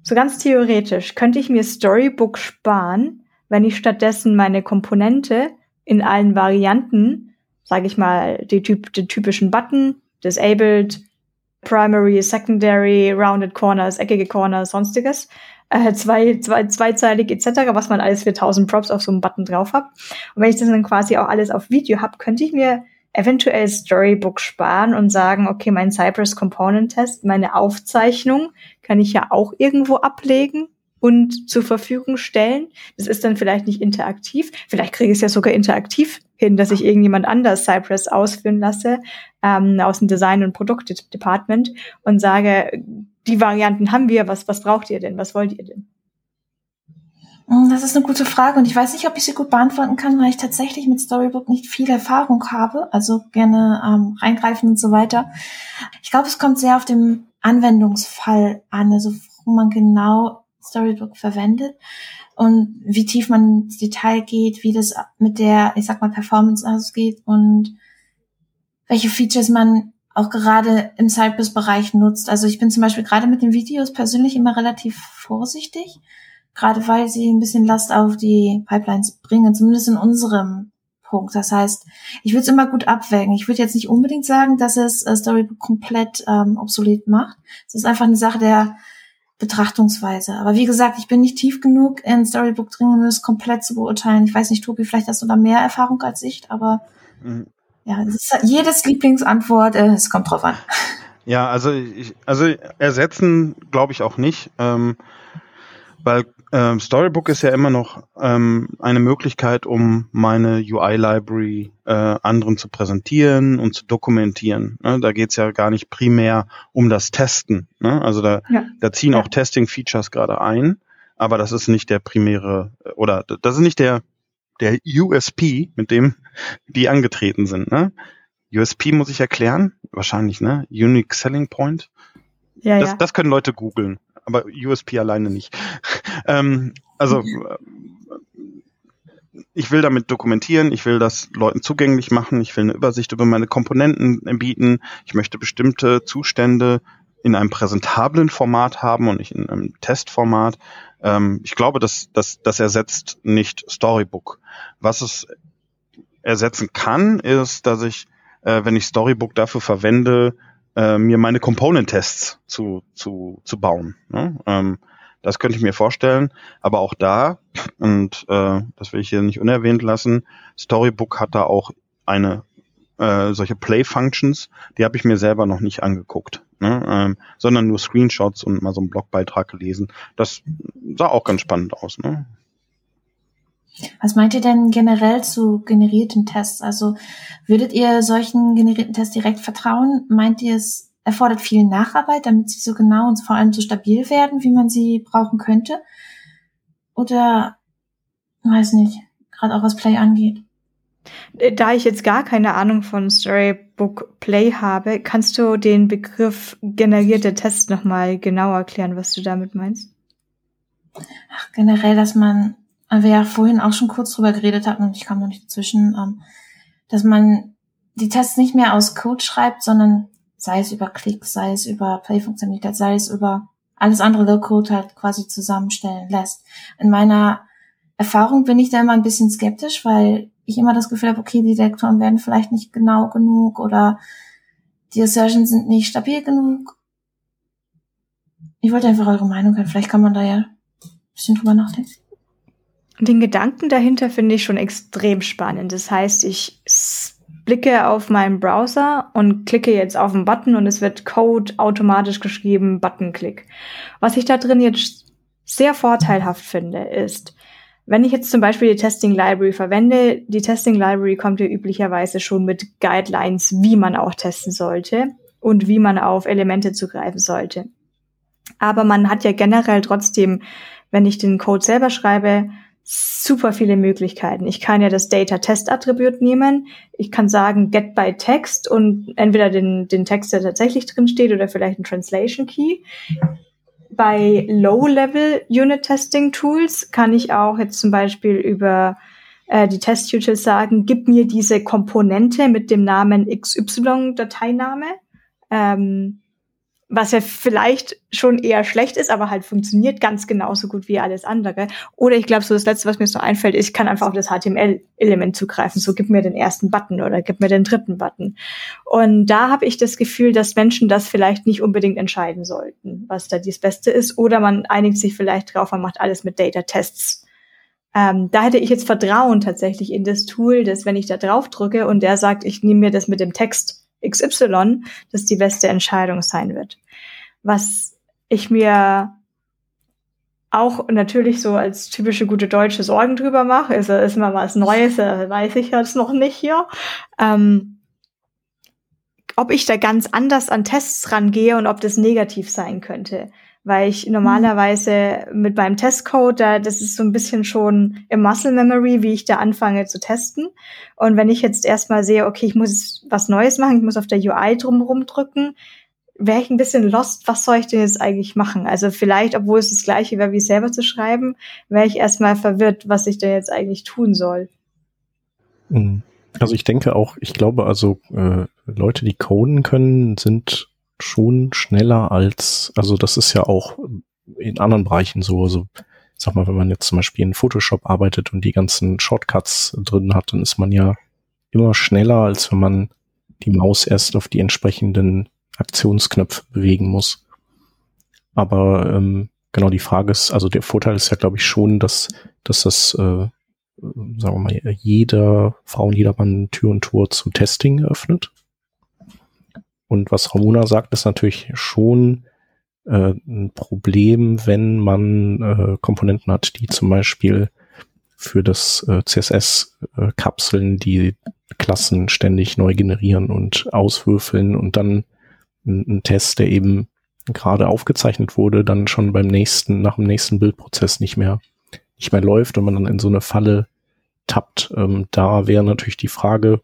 so ganz theoretisch, könnte ich mir Storybook sparen, wenn ich stattdessen meine Komponente in allen Varianten, sage ich mal, die typ, den typischen Button, disabled, primary, secondary, rounded corners, eckige Corners, sonstiges, äh, zwei, zwei, zweizeilig etc., was man alles für 1000 Props auf so einem Button drauf hat. Und wenn ich das dann quasi auch alles auf Video habe, könnte ich mir eventuell Storybook sparen und sagen, okay, mein Cypress Component Test, meine Aufzeichnung kann ich ja auch irgendwo ablegen und zur Verfügung stellen. Das ist dann vielleicht nicht interaktiv. Vielleicht kriege ich es ja sogar interaktiv hin, dass ich irgendjemand anders Cypress ausführen lasse ähm, aus dem Design- und Produktdepartment und sage, die Varianten haben wir, was, was braucht ihr denn? Was wollt ihr denn? Mm, Das ist eine gute Frage und ich weiß nicht, ob ich sie gut beantworten kann, weil ich tatsächlich mit Storybook nicht viel Erfahrung habe, also gerne ähm, reingreifen und so weiter. Ich glaube, es kommt sehr auf den Anwendungsfall an, also wo man genau Storybook verwendet und wie tief man ins Detail geht, wie das mit der, ich sag mal, Performance ausgeht und welche Features man auch gerade im Cypress-Bereich nutzt. Also ich bin zum Beispiel gerade mit den Videos persönlich immer relativ vorsichtig, gerade weil sie ein bisschen Last auf die Pipelines bringen, zumindest in unserem Punkt. Das heißt, ich würde es immer gut abwägen. Ich würde jetzt nicht unbedingt sagen, dass es äh, Storybook komplett ähm, obsolet macht. Es ist einfach eine Sache der Betrachtungsweise. Aber wie gesagt, ich bin nicht tief genug in Storybook drin, um es komplett zu beurteilen. Ich weiß nicht, Tobi, vielleicht hast du da mehr Erfahrung als ich, aber Mhm. ja, jedes Lieblingsantwort, äh, es kommt drauf an. Ja, also ich, also ersetzen glaube ich auch nicht, ähm, weil ähm, Storybook ist ja immer noch ähm, eine Möglichkeit, um meine UI-Library äh, anderen zu präsentieren und zu dokumentieren. Ne? Da geht's ja gar nicht primär um das Testen. Ne? Also da, Ja. da ziehen Ja. auch Testing-Features gerade ein, aber das ist nicht der primäre oder das ist nicht der der USP, mit dem die angetreten sind. Ne? USP muss ich erklären, wahrscheinlich, ne? Unique Selling Point. Ja, Das, ja. das können Leute googeln, aber USP alleine nicht. Ähm, also äh, ich will damit dokumentieren, ich will das Leuten zugänglich machen, ich will eine Übersicht über meine Komponenten bieten, ich möchte bestimmte Zustände in einem präsentablen Format haben und nicht in einem Testformat. Ähm, ich glaube, das, das, das ersetzt nicht Storybook. Was es ersetzen kann, ist, dass ich, äh, wenn ich Storybook dafür verwende, äh, mir meine Component-Tests zu, zu, zu bauen. Ne? Ähm, das könnte ich mir vorstellen. Aber auch da, und äh, das will ich hier nicht unerwähnt lassen, Storybook hat da auch eine äh, solche Play-Functions, die habe ich mir selber noch nicht angeguckt, ne? ähm, sondern nur Screenshots und mal so einen Blogbeitrag gelesen. Das sah auch ganz spannend aus. Ne? Was meint ihr denn generell zu generierten Tests? Also würdet ihr solchen generierten Tests direkt vertrauen? Meint ihr, es erfordert viel Nacharbeit, damit sie so genau und vor allem so stabil werden, wie man sie brauchen könnte? Oder, weiß nicht, gerade auch was Play angeht. Äh, Da ich jetzt gar keine Ahnung von Storybook Play habe, kannst du den Begriff generierte Tests nochmal genau erklären, was du damit meinst? Ach, generell, dass man, weil wir ja vorhin auch schon kurz drüber geredet hatten und ich kam noch nicht dazwischen, ähm, dass man die Tests nicht mehr aus Code schreibt, sondern sei es über Klicks, sei es über Play-Funktionalität, sei es über alles andere Low-Code halt quasi zusammenstellen lässt. In meiner Erfahrung bin ich da immer ein bisschen skeptisch, weil ich immer das Gefühl habe, okay, die Detektoren werden vielleicht nicht genau genug oder die Assertions sind nicht stabil genug. Ich wollte einfach eure Meinung hören. Vielleicht kann man da ja ein bisschen drüber nachdenken. Den Gedanken dahinter finde ich schon extrem spannend. Das heißt, ich blicke auf meinen Browser und klicke jetzt auf einen Button und es wird Code automatisch geschrieben, Buttonklick. Was ich da drin jetzt sehr vorteilhaft finde, ist, wenn ich jetzt zum Beispiel die Testing Library verwende, die Testing Library kommt ja üblicherweise schon mit Guidelines, wie man auch testen sollte und wie man auf Elemente zugreifen sollte. Aber man hat ja generell trotzdem, wenn ich den Code selber schreibe, super viele Möglichkeiten. Ich kann ja das Data Test Attribut nehmen. Ich kann sagen get by text und entweder den, den Text, der tatsächlich drin steht oder vielleicht ein Translation Key. Bei Low-Level Unit Testing Tools kann ich auch jetzt zum Beispiel über äh, die Test-Utils sagen, gib mir diese Komponente mit dem Namen XY Dateiname. Ähm, was ja vielleicht schon eher schlecht ist, aber halt funktioniert ganz genauso gut wie alles andere. Oder ich glaube, so das Letzte, was mir so einfällt, ist, ich kann einfach auf das HTML-Element zugreifen. So, gib mir den ersten Button oder gib mir den dritten Button. Und da habe ich das Gefühl, dass Menschen das vielleicht nicht unbedingt entscheiden sollten, was da das Beste ist. Oder man einigt sich vielleicht drauf, man macht alles mit Data-Tests. Ähm, da hätte ich jetzt Vertrauen tatsächlich in das Tool, dass wenn ich da drauf drücke und der sagt, ich nehme mir das mit dem Text XY, das die beste Entscheidung sein wird. Was ich mir auch natürlich so als typische gute Deutsche Sorgen drüber mache, ist, ist mal was Neues, weiß ich jetzt noch nicht hier. Ähm, ob ich da ganz anders an Tests rangehe und ob das negativ sein könnte weil ich normalerweise mit meinem Testcode, da, das ist so ein bisschen schon im Muscle Memory, wie ich da anfange zu testen. Und wenn ich jetzt erstmal sehe, okay, ich muss was Neues machen, ich muss auf der UI drumherum drücken, wäre ich ein bisschen lost, was soll ich denn jetzt eigentlich machen? Also vielleicht, obwohl es das gleiche wäre, wie selber zu schreiben, wäre ich erstmal verwirrt, was ich denn jetzt eigentlich tun soll. Mhm. Also ich denke auch, ich glaube also, äh, Leute, die coden können, sind schon schneller als, also das ist ja auch in anderen Bereichen so, also sag mal, wenn man jetzt zum Beispiel in Photoshop arbeitet und die ganzen Shortcuts drin hat, dann ist man ja immer schneller, als wenn man die Maus erst auf die entsprechenden Aktionsknöpfe bewegen muss. Aber ähm, genau die Frage ist, also der Vorteil ist ja, glaube ich, schon, dass, dass das, äh, sagen wir mal, jeder Frau und jeder Mann Tür und Tor zu Testing öffnet. Und was Ramona sagt, ist natürlich schon äh, ein Problem, wenn man äh, Komponenten hat, die zum Beispiel für das äh, CSS-Kapseln äh, die Klassen ständig neu generieren und auswürfeln und dann ein, ein Test, der eben gerade aufgezeichnet wurde, dann schon beim nächsten, nach dem nächsten Bildprozess nicht mehr, nicht mehr läuft und man dann in so eine Falle tappt. Ähm, da wäre natürlich die Frage,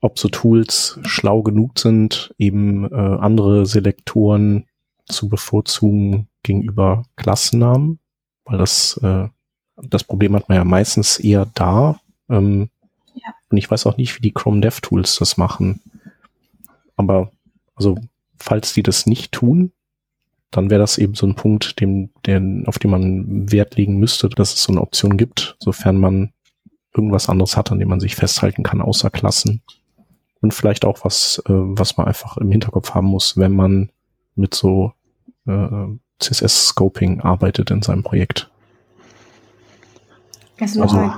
ob so Tools schlau genug sind, eben äh, andere Selektoren zu bevorzugen gegenüber Klassennamen, weil das, äh, das Problem hat man ja meistens eher da. Ähm, ja. Und ich weiß auch nicht, wie die Chrome DevTools das machen. Aber also, falls die das nicht tun, dann wäre das eben so ein Punkt, dem, der, auf den man Wert legen müsste, dass es so eine Option gibt, sofern man irgendwas anderes hat, an dem man sich festhalten kann, außer Klassen und vielleicht auch was, äh, was man einfach im Hinterkopf haben muss, wenn man mit so äh, CSS-Scoping arbeitet in seinem Projekt. Also, also.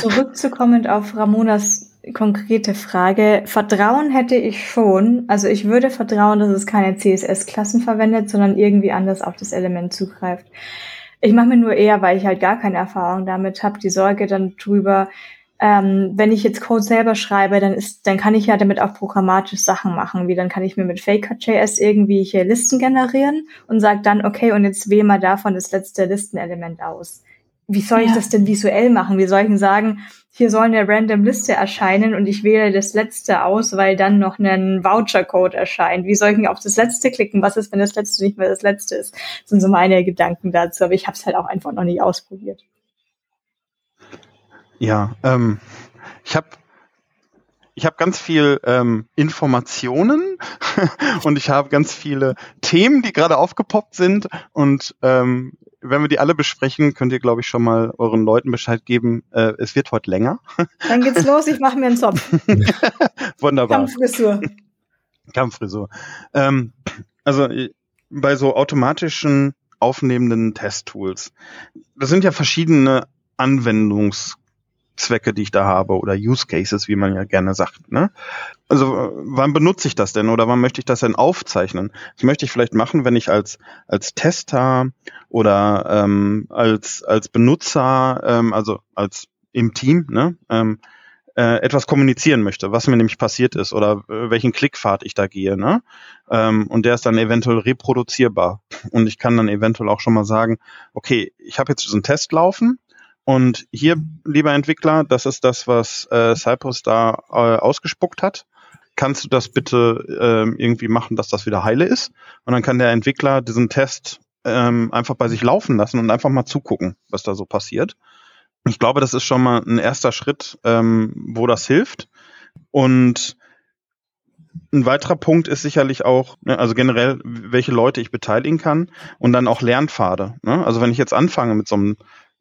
zurückzukommen auf Ramonas konkrete Frage. Vertrauen hätte ich schon. Also ich würde vertrauen, dass es keine CSS-Klassen verwendet, sondern irgendwie anders auf das Element zugreift. Ich mache mir nur eher, weil ich halt gar keine Erfahrung damit habe, die Sorge dann drüber, ähm, wenn ich jetzt Code selber schreibe, dann ist, dann kann ich ja damit auch programmatisch Sachen machen, wie dann kann ich mir mit Faker.js irgendwie hier Listen generieren und sage dann, okay, und jetzt wähle mal davon das letzte Listenelement aus. Wie soll ich das denn visuell machen? Wie soll ich denn sagen, hier soll eine random Liste erscheinen und ich wähle das letzte aus, weil dann noch ein Voucher-Code erscheint. Wie soll ich denn auf das letzte klicken? Was ist, wenn das letzte nicht mehr das letzte ist? Das sind so meine Gedanken dazu, aber ich habe es halt auch einfach noch nicht ausprobiert. Ja, ähm, ich habe ich habe ganz viel ähm, Informationen [LAUGHS] und ich habe ganz viele Themen, die gerade aufgepoppt sind. Und ähm, wenn wir die alle besprechen, könnt ihr, glaube ich, schon mal euren Leuten Bescheid geben. Äh, es wird heute länger. Dann geht's los, ich mache mir einen Zopf. [LAUGHS] Wunderbar. Kampffrisur. Kampffrisur. Ähm, also bei so automatischen aufnehmenden Testtools. Das sind ja verschiedene Anwendungs Zwecke, die ich da habe oder Use Cases, wie man ja gerne sagt. Ne? Also wann benutze ich das denn oder wann möchte ich das denn aufzeichnen? Das möchte ich vielleicht machen, wenn ich als als Tester oder ähm, als als Benutzer, ähm, also als im Team, ne, ähm, äh, etwas kommunizieren möchte, was mir nämlich passiert ist oder äh, welchen Klickpfad ich da gehe. Ne? Ähm, und der ist dann eventuell reproduzierbar. Und ich kann dann eventuell auch schon mal sagen, okay, ich habe jetzt diesen Test laufen und hier, lieber Entwickler, das ist das, was äh, Cypress da äh, ausgespuckt hat. Kannst du das bitte ähm, irgendwie machen, dass das wieder heile ist? Und dann kann der Entwickler diesen Test ähm, einfach bei sich laufen lassen und einfach mal zugucken, was da so passiert. Ich glaube, das ist schon mal ein erster Schritt, ähm, wo das hilft. Und ein weiterer Punkt ist sicherlich auch, ne, also generell, welche Leute ich beteiligen kann und dann auch Lernpfade. Ne? Also wenn ich jetzt anfange mit so einem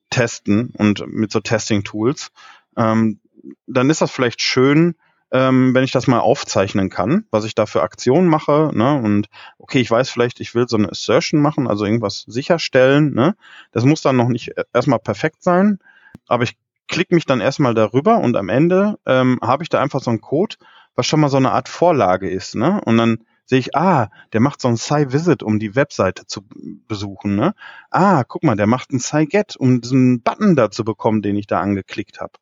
Testen und mit so Testing-Tools, ähm, dann ist das vielleicht schön, ähm, wenn ich das mal aufzeichnen kann, was ich da für Aktionen mache. Ne? Und okay, ich weiß vielleicht, ich will so eine Assertion machen, also irgendwas sicherstellen. Ne? Das muss dann noch nicht erstmal perfekt sein, aber ich klicke mich dann erstmal darüber und am Ende ähm, habe ich da einfach so einen Code, was schon mal so eine Art Vorlage ist. Ne? Und dann sehe ich, ah, der macht so ein Sci-Visit, um die Webseite zu besuchen. Ne? Ah, guck mal, der macht ein Sci-Get, um diesen Button da zu bekommen, den ich da angeklickt habe.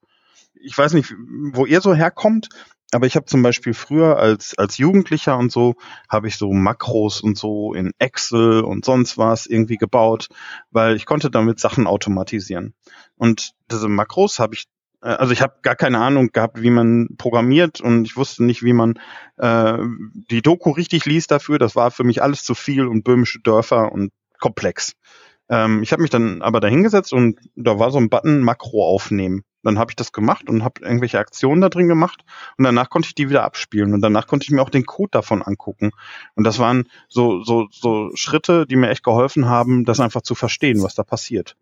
Ich weiß nicht, wo ihr so herkommt, aber ich habe zum Beispiel früher als, als Jugendlicher und so, habe ich so Makros und so in Excel und sonst was irgendwie gebaut, weil ich konnte damit Sachen automatisieren. Und diese Makros habe ich, also ich habe gar keine Ahnung gehabt, wie man programmiert und ich wusste nicht, wie man äh, die Doku richtig liest dafür. Das war für mich alles zu viel und böhmische Dörfer und komplex. Ähm, ich habe mich dann aber dahingesetzt und da war so ein Button Makro aufnehmen. Dann habe ich das gemacht und habe irgendwelche Aktionen da drin gemacht und danach konnte ich die wieder abspielen und danach konnte ich mir auch den Code davon angucken. Und das waren so, so, so Schritte, die mir echt geholfen haben, das einfach zu verstehen, was da passiert.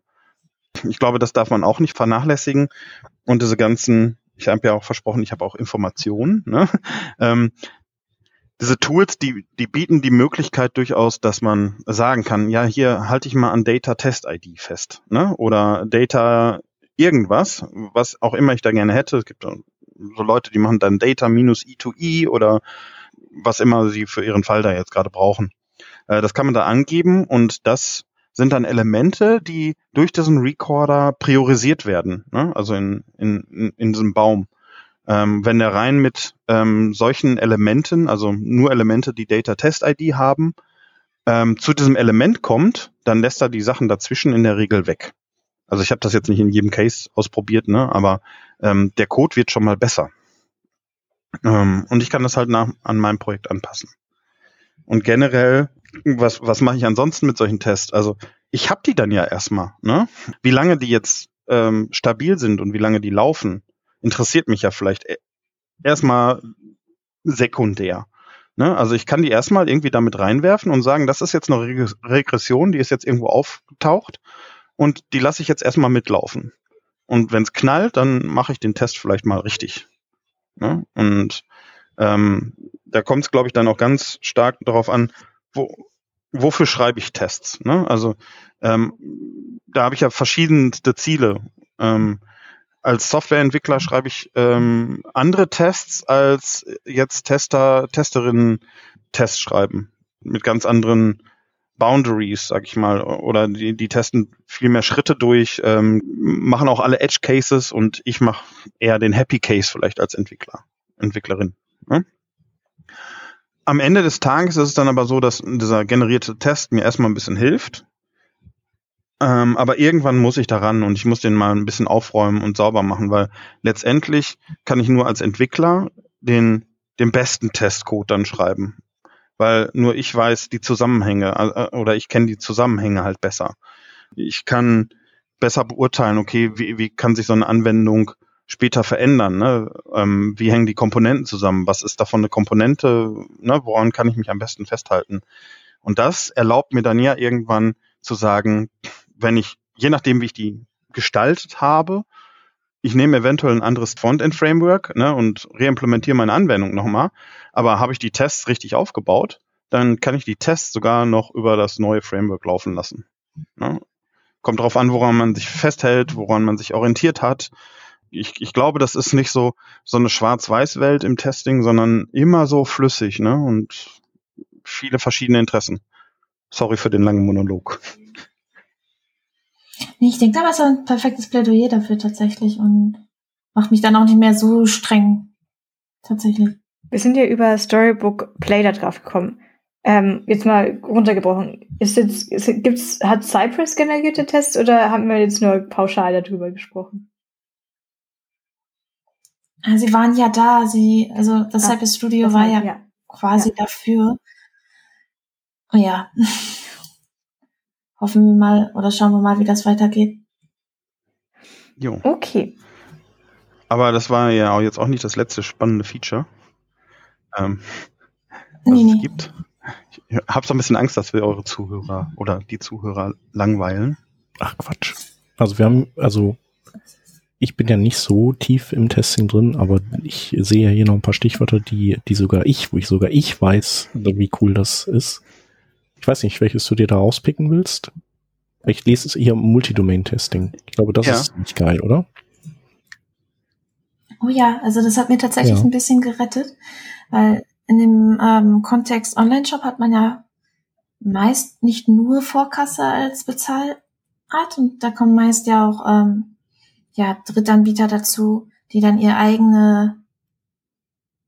Ich glaube, das darf man auch nicht vernachlässigen. Und diese ganzen, ich habe ja auch versprochen, ich habe auch Informationen. Ne? [LAUGHS] Ähm, diese Tools, die, die bieten die Möglichkeit durchaus, dass man sagen kann, ja, hier halte ich mal an Data Test ID fest, ne? Oder Data irgendwas, was auch immer ich da gerne hätte. Es gibt so Leute, die machen dann Data minus E2E oder was immer sie für ihren Fall da jetzt gerade brauchen. Äh, das kann man da angeben und das sind dann Elemente, die durch diesen Recorder priorisiert werden, ne? also in, in, in diesem Baum. Ähm, wenn der rein mit ähm, solchen Elementen, also nur Elemente, die Data Test ID haben, ähm, zu diesem Element kommt, dann lässt er die Sachen dazwischen in der Regel weg. Also ich habe das jetzt nicht in jedem Case ausprobiert, ne? aber ähm, der Code wird schon mal besser. Ähm, und ich kann das halt nach, an meinem Projekt anpassen. Und generell, was, was mache ich ansonsten mit solchen Tests? Also ich habe die dann ja erstmal. Ne? Wie lange die jetzt ähm, stabil sind und wie lange die laufen, interessiert mich ja vielleicht e-, erstmal sekundär. Ne? Also ich kann die erstmal irgendwie damit reinwerfen und sagen, das ist jetzt eine Regression, die ist jetzt irgendwo aufgetaucht und die lasse ich jetzt erstmal mitlaufen. Und wenn es knallt, dann mache ich den Test vielleicht mal richtig. Ne? Und ähm, da kommt es, glaube ich, dann auch ganz stark darauf an, wo, wofür schreibe ich Tests. Ne? Also ähm, da habe ich ja verschiedenste Ziele. Ähm, als Softwareentwickler schreibe ich ähm, andere Tests als jetzt Tester, Testerinnen Tests schreiben. Mit ganz anderen Boundaries, sag ich mal, oder die, die testen viel mehr Schritte durch, ähm, machen auch alle Edge Cases und ich mache eher den Happy Case vielleicht als Entwickler, Entwicklerin. Ne? Am Ende des Tages ist es dann aber so, dass dieser generierte Test mir erstmal ein bisschen hilft. Ähm, aber irgendwann muss ich daran und ich muss den mal ein bisschen aufräumen und sauber machen, weil letztendlich kann ich nur als Entwickler den, den besten Testcode dann schreiben weil nur ich weiß die Zusammenhänge äh, oder ich kenne die Zusammenhänge halt besser. Ich kann besser beurteilen, okay, wie, wie kann sich so eine Anwendung später verändern? Ne? Ähm, wie hängen die Komponenten zusammen? Was ist davon eine Komponente? Ne? Woran kann ich mich am besten festhalten? Und das erlaubt mir dann ja irgendwann zu sagen, wenn ich, je nachdem, wie ich die gestaltet habe, ich nehme eventuell ein anderes Frontend-Framework ne, und reimplementiere meine Anwendung nochmal, aber habe ich die Tests richtig aufgebaut, dann kann ich die Tests sogar noch über das neue Framework laufen lassen. Ne? Kommt darauf an, woran man sich festhält, woran man sich orientiert hat. Ich, ich glaube, das ist nicht so, so eine Schwarz-Weiß-Welt im Testing, sondern immer so flüssig, ne? Und viele verschiedene Interessen. Sorry für den langen Monolog. Nee, ich denke, da war es ein perfektes Plädoyer dafür tatsächlich und macht mich dann auch nicht mehr so streng. Tatsächlich. Wir sind ja über Storybook Play da drauf gekommen. Ähm, jetzt mal runtergebrochen. Ist jetzt, ist, gibt's, hat Cypress generierte Tests oder haben wir jetzt nur pauschal darüber gesprochen? Sie waren ja da, sie, also das ah, Cypress Studio das war ja, ja, quasi ja. dafür. Oh ja. [LAUGHS] Hoffen wir mal oder schauen wir mal, wie das weitergeht. Jo. Okay. Aber das war ja auch jetzt auch nicht das letzte spannende Feature. Ähm, was nee, es nee. gibt. Ich habe so ein bisschen Angst, dass wir eure Zuhörer oder die Zuhörer langweilen. Ach Quatsch. Also wir haben, also ich bin ja nicht so tief im Testing drin, aber ich sehe ja hier noch ein paar Stichwörter, die, die sogar ich, wo ich sogar ich weiß, wie cool das ist. Ich weiß nicht, welches du dir da rauspicken willst. Ich lese es hier Multidomain-Testing. Ich glaube, das ja. ist nicht geil, oder? Oh ja, also das hat mir tatsächlich ja. ein bisschen gerettet, weil in dem ähm, Kontext Online-Shop hat man ja meist nicht nur Vorkasse als Bezahlart und da kommen meist ja auch ähm, ja Drittanbieter dazu, die dann ihre eigene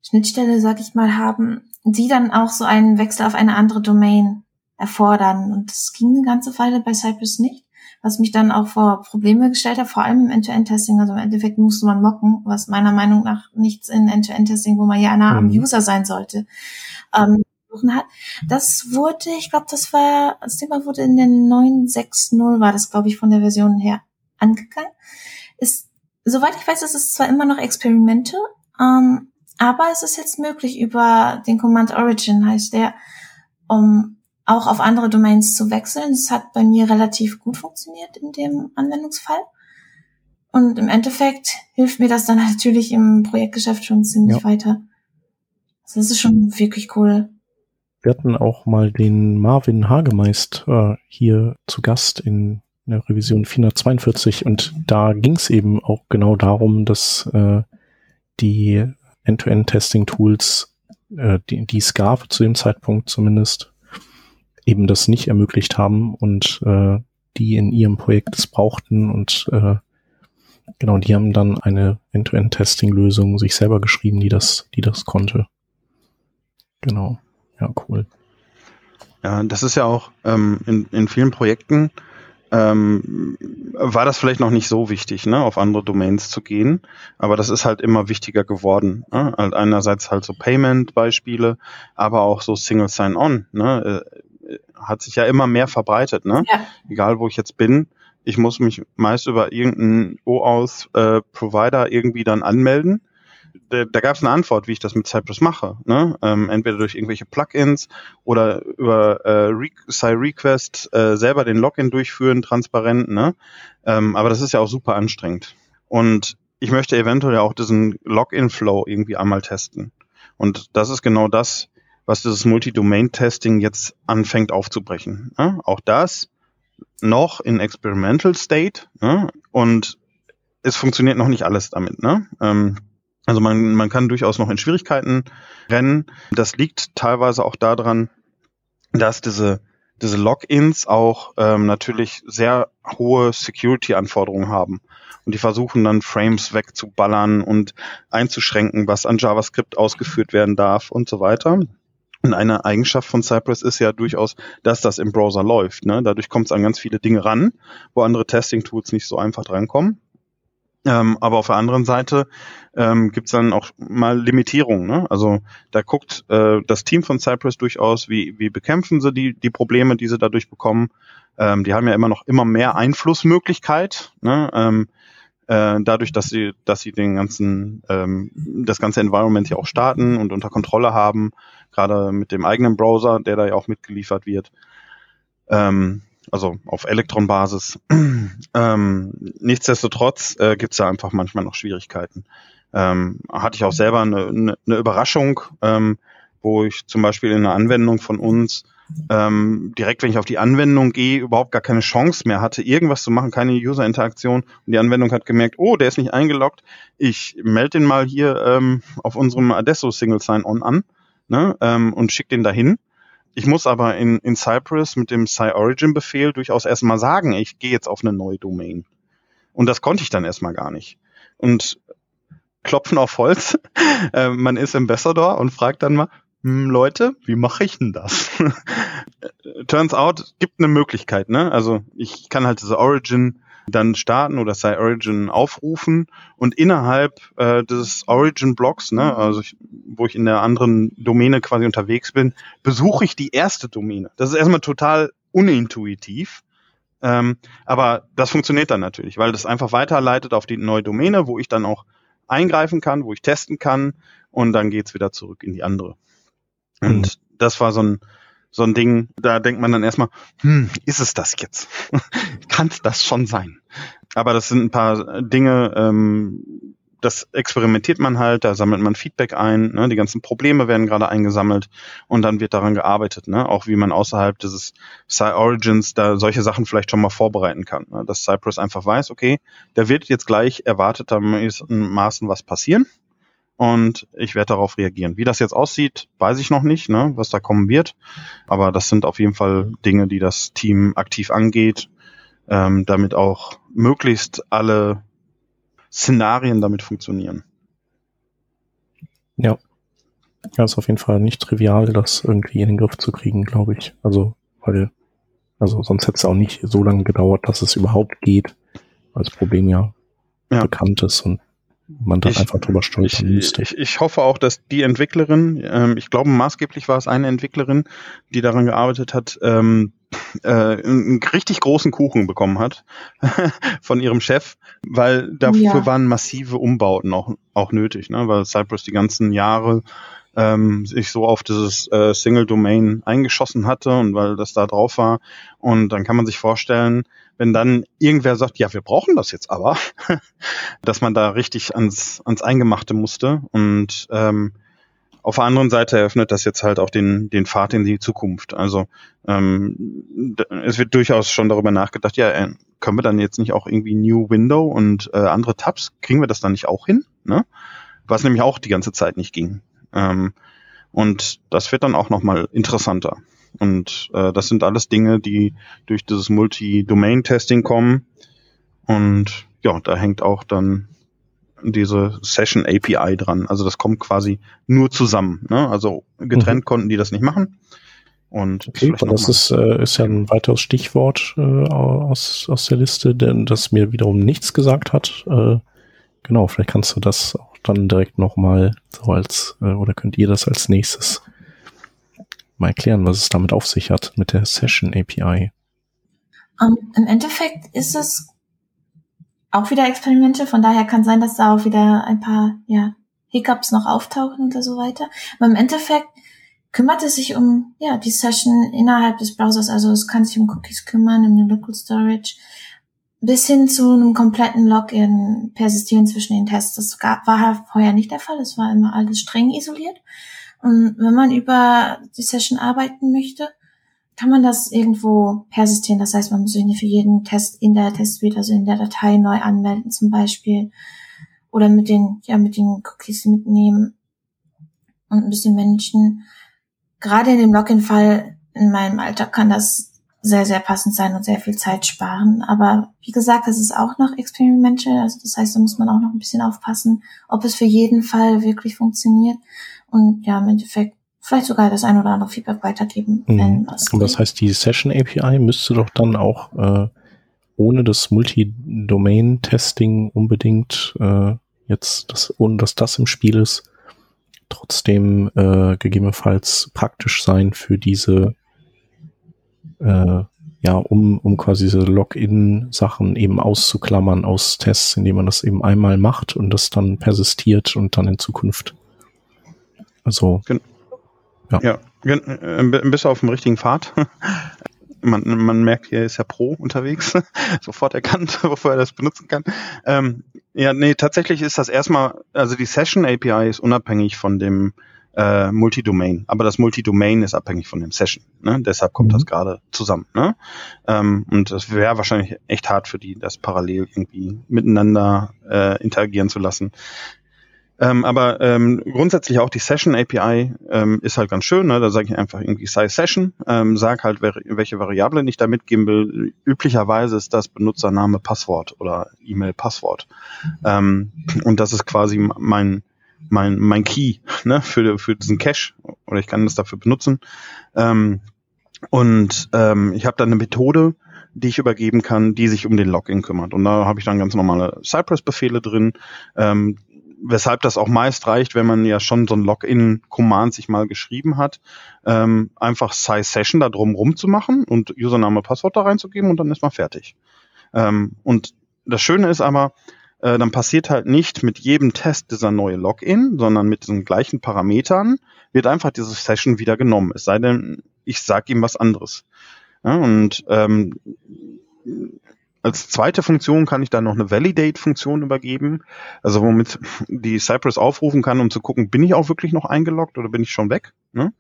Schnittstelle, sag ich mal, haben, die dann auch so einen Wechsel auf eine andere Domain erfordern. Und das ging eine ganze Weile bei Cypress nicht was mich dann auch vor Probleme gestellt hat, vor allem im End-to-End-Testing. Also im Endeffekt musste man mocken, was meiner Meinung nach nichts in End-to-End-Testing, wo man ja nah am mhm. User sein sollte, ähm, hat. Das wurde, ich glaube, das war, das Thema wurde in den 9.6.0 war das, glaube ich, von der Version her angegangen. Ist, soweit ich weiß, ist es zwar immer noch Experimente, ähm, aber es ist jetzt möglich über den Command Origin, heißt der, um auch auf andere Domains zu wechseln. Das hat bei mir relativ gut funktioniert in dem Anwendungsfall. Und im Endeffekt hilft mir das dann [LAUGHS] natürlich im Projektgeschäft schon ziemlich ja. weiter. Also das ist schon wirklich cool. Wir hatten auch mal den Marvin Hagemeist äh, hier zu Gast in der Revision 442 und da ging es eben auch genau darum, dass äh, die End-to-End-Testing-Tools, äh, die, die gab zu dem Zeitpunkt zumindest, eben das nicht ermöglicht haben und äh, die in ihrem Projekt es brauchten und äh, genau, die haben dann eine End-to-End-Testing-Lösung sich selber geschrieben, die das, die das konnte. Genau, ja, cool. Ja, das ist ja auch ähm, in, in vielen Projekten ähm, war das vielleicht noch nicht so wichtig, ne, auf andere Domains zu gehen, aber das ist halt immer wichtiger geworden. Ne? Halt einerseits halt so Payment-Beispiele, aber auch so Single Sign-On. Ne? Äh, hat sich ja immer mehr verbreitet, ne? Ja. Egal wo ich jetzt bin, ich muss mich meist über irgendeinen OAuth-Provider äh, irgendwie dann anmelden. Da, da gab es eine Antwort, wie ich das mit Cypress mache. Ne? Ähm, entweder durch irgendwelche Plugins oder über äh, Re CyRequest äh, selber den Login durchführen, transparent. Ne? Ähm, aber das ist ja auch super anstrengend. Und ich möchte eventuell auch diesen Login-Flow irgendwie einmal testen. Und das ist genau das, was dieses Multi-Domain-Testing jetzt anfängt aufzubrechen. Ja, auch das noch in Experimental State ja, und es funktioniert noch nicht alles damit. Ne? Ähm, also man, man kann durchaus noch in Schwierigkeiten rennen. Das liegt teilweise auch daran, dass diese, diese Logins auch ähm, natürlich sehr hohe Security-Anforderungen haben. Und die versuchen dann Frames wegzuballern und einzuschränken, was an JavaScript ausgeführt werden darf und so weiter. Und eine Eigenschaft von Cypress ist ja durchaus, dass das im Browser läuft. Ne? Dadurch kommt es an ganz viele Dinge ran, wo andere Testing-Tools nicht so einfach drankommen. Ähm, aber auf der anderen Seite ähm, gibt es dann auch mal Limitierungen. Ne? Also da guckt äh, das Team von Cypress durchaus, wie, wie bekämpfen sie die, die Probleme, die sie dadurch bekommen. Ähm, die haben ja immer noch immer mehr Einflussmöglichkeit. Ne? Ähm, äh, dadurch, dass sie, dass sie den ganzen, ähm, das ganze Environment ja auch starten und unter Kontrolle haben, gerade mit dem eigenen Browser, der da ja auch mitgeliefert wird. Ähm, also auf Elektron-Basis. [CLEARS THROAT] ähm, nichtsdestotrotz äh, gibt es da einfach manchmal noch Schwierigkeiten. Ähm, hatte ich auch selber eine, eine, eine Überraschung, ähm, wo ich zum Beispiel in einer Anwendung von uns ähm, direkt, wenn ich auf die Anwendung gehe, überhaupt gar keine Chance mehr hatte, irgendwas zu machen, keine User-Interaktion. Und die Anwendung hat gemerkt, oh, der ist nicht eingeloggt. Ich melde den mal hier ähm, auf unserem Adesso Single Sign-On an ne, ähm, und schicke den dahin. Ich muss aber in, in Cypress mit dem SciOrigin-Befehl durchaus erstmal sagen, ich gehe jetzt auf eine neue Domain. Und das konnte ich dann erstmal gar nicht. Und klopfen auf Holz, [LAUGHS] äh, man ist Ambassador und fragt dann mal, hm, Leute, wie mache ich denn das? [LAUGHS] Turns out, gibt eine Möglichkeit, ne? Also ich kann halt diese Origin dann starten oder sei Origin aufrufen und innerhalb äh, des Origin-Blocks, ne, also ich, wo ich in der anderen Domäne quasi unterwegs bin, besuche ich die erste Domäne. Das ist erstmal total unintuitiv. Ähm, aber das funktioniert dann natürlich, weil das einfach weiterleitet auf die neue Domäne, wo ich dann auch eingreifen kann, wo ich testen kann und dann geht's wieder zurück in die andere. Und mhm. das war so ein, so ein Ding, da denkt man dann erstmal, hm, ist es das jetzt? [LAUGHS] Kann das schon sein? Aber das sind ein paar Dinge, ähm, das experimentiert man halt, da sammelt man Feedback ein, ne, die ganzen Probleme werden gerade eingesammelt und dann wird daran gearbeitet, ne, auch wie man außerhalb dieses Origins da solche Sachen vielleicht schon mal vorbereiten kann, ne, dass Cypress einfach weiß, okay, da wird jetzt gleich erwartetermaßen was passieren und ich werde darauf reagieren. Wie das jetzt aussieht, weiß ich noch nicht, ne, was da kommen wird. Aber das sind auf jeden Fall Dinge, die das Team aktiv angeht, ähm, damit auch möglichst alle Szenarien damit funktionieren. Ja. Ja, ist auf jeden Fall nicht trivial, das irgendwie in den Griff zu kriegen, glaube ich. Also, weil, also sonst hätte es auch nicht so lange gedauert, dass es überhaupt geht, weil das Problem ja, ja. bekannt ist und man da einfach drüber stolpern müsste. Ich, ich, hoffe auch, dass die Entwicklerin, ähm, ich glaube maßgeblich war es eine Entwicklerin, die daran gearbeitet hat, ähm, äh, einen richtig großen Kuchen bekommen hat [LAUGHS] von ihrem Chef, weil dafür ja. waren massive Umbauten auch, auch nötig, ne? weil Cypress die ganzen Jahre ähm, sich so auf dieses äh, Single Domain eingeschossen hatte und weil das da drauf war. Und dann kann man sich vorstellen, wenn dann irgendwer sagt, ja, wir brauchen das jetzt aber, [LAUGHS] dass man da richtig ans, ans Eingemachte musste. Und ähm, auf der anderen Seite eröffnet das jetzt halt auch den, den Pfad in die Zukunft. Also ähm, es wird durchaus schon darüber nachgedacht, ja, äh, können wir dann jetzt nicht auch irgendwie New Window und äh, andere Tabs, kriegen wir das dann nicht auch hin? Ne? Was nämlich auch die ganze Zeit nicht ging. Ähm, und das wird dann auch nochmal interessanter. Und äh, das sind alles Dinge, die durch dieses Multi-Domain-Testing kommen. Und ja, da hängt auch dann diese Session API dran. Also das kommt quasi nur zusammen. Ne? Also getrennt mhm. konnten die das nicht machen. Und okay, das ist, äh, ist ja ein weiteres Stichwort äh, aus, aus der Liste, denn das mir wiederum nichts gesagt hat. Äh, genau, vielleicht kannst du das auch dann direkt nochmal so als, äh, oder könnt ihr das als nächstes mal erklären, was es damit auf sich hat mit der Session API? Um, ähm, Im Endeffekt ist es auch wieder Experimente, von daher kann sein, dass da auch wieder ein paar ja, Hiccups noch auftauchen oder so weiter. Aber im Endeffekt kümmert es sich um ja die Session innerhalb des Browsers, also es kann sich um Cookies kümmern, um den Local Storage, bis hin zu einem kompletten Login persistieren zwischen den Tests. Das gab, war halt vorher nicht der Fall. Es war immer alles streng isoliert. Und wenn man über die Session arbeiten möchte, kann man das irgendwo persistieren. Das heißt, man muss sich für jeden Test in der Testsuite, also in der Datei neu anmelden zum Beispiel. Oder mit den, ja, mit den Cookies mitnehmen und ein bisschen managen. Gerade in dem Login-Fall in meinem Alltag kann das sehr, sehr passend sein und sehr viel Zeit sparen. Aber wie gesagt, das ist auch noch experimental. Also das heißt, da muss man auch noch ein bisschen aufpassen, ob es für jeden Fall wirklich funktioniert. Und ja, im Endeffekt vielleicht sogar das ein oder andere Feedback weitergeben. Mhm. Und das heißt, die Session API müsste doch dann auch äh, ohne das Multi-Domain-Testing unbedingt äh, jetzt, das, ohne dass das im Spiel ist, trotzdem äh, gegebenenfalls praktisch sein für diese äh, ja, um, um quasi diese Login-Sachen eben auszuklammern aus Tests, indem man das eben einmal macht und das dann persistiert und dann in Zukunft. Also. Gen ja, ja ein bisschen auf dem richtigen Pfad. [LAUGHS] Man, man merkt, er ist ja pro unterwegs, [LAUGHS] sofort erkannt, [LAUGHS] bevor er das benutzen kann. Ähm, ja, nee, tatsächlich ist das erstmal, also die Session API ist unabhängig von dem äh, Multidomain. Aber das Multidomain ist abhängig von dem Session. Ne? Deshalb kommt Mhm. das gerade zusammen. Ne? Ähm, und es wäre wahrscheinlich echt hart für die, das parallel irgendwie miteinander äh, interagieren zu lassen. Ähm, aber ähm, grundsätzlich auch die Session API ähm, ist halt ganz schön. Ne? Da sage ich einfach irgendwie Size Session, ähm, sag halt, wer, welche Variablen ich da mitgeben will. Üblicherweise ist das Benutzername Passwort oder E-Mail Passwort. Ähm, und das ist quasi mein mein mein Key ne, für für diesen Cache oder ich kann das dafür benutzen. Ähm, und ähm, ich habe dann eine Methode, die ich übergeben kann, die sich um den Login kümmert. Und da habe ich dann ganz normale Cypress-Befehle drin, ähm, weshalb das auch meist reicht, wenn man ja schon so ein Login-Command sich mal geschrieben hat, ähm, einfach Size Session da drum rum zu machen und Username, Passwort da reinzugeben und dann ist man fertig. Ähm, und das Schöne ist aber, äh, dann passiert halt nicht mit jedem Test dieser neue Login, sondern mit diesen gleichen Parametern wird einfach diese Session wieder genommen. Es sei denn, ich sage ihm was anderes. Ja, und ähm, als zweite Funktion kann ich dann noch eine Validate-Funktion übergeben, also womit die Cypress aufrufen kann, um zu gucken, bin ich auch wirklich noch eingeloggt oder bin ich schon weg. Ne?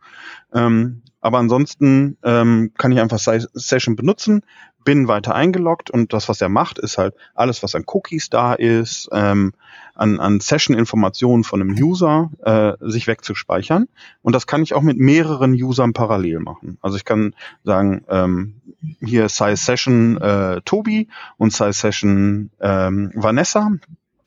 Ähm, aber ansonsten ähm, kann ich einfach Se- Session benutzen, bin weiter eingeloggt und das, was er macht, ist halt alles, was an Cookies da ist, ähm, an, an Session-Informationen von einem User, äh, sich wegzuspeichern. Und das kann ich auch mit mehreren Usern parallel machen. Also ich kann sagen, ähm, hier Size Session äh, Tobi und Size Session ähm, Vanessa.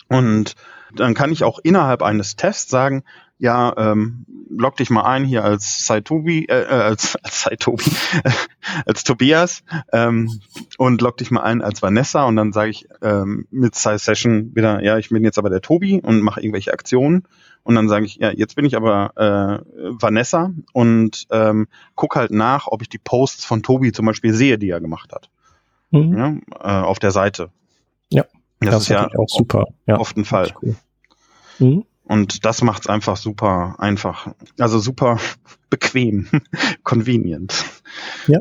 Und dann kann ich auch innerhalb eines Tests sagen, ja, ähm, log dich mal ein hier als Saitobi, äh, äh, als, [LAUGHS] als Saitobi, [LAUGHS] als Tobias ähm, und log dich mal ein als Vanessa und dann sage ich ähm, mit Size Session wieder, ja, ich bin jetzt aber der Tobi und mache irgendwelche Aktionen und dann sage ich, ja, jetzt bin ich aber äh, Vanessa und ähm, guck halt nach, ob ich die Posts von Tobi zum Beispiel sehe, die er gemacht hat, Mhm. ja, äh, auf der Seite. Ja, das, ist ja auch super. Ja, oft ein Fall. Cool. Mhm. Und das macht's einfach super einfach. Also super [LAUGHS] bequem, [LAUGHS] convenient. Ja.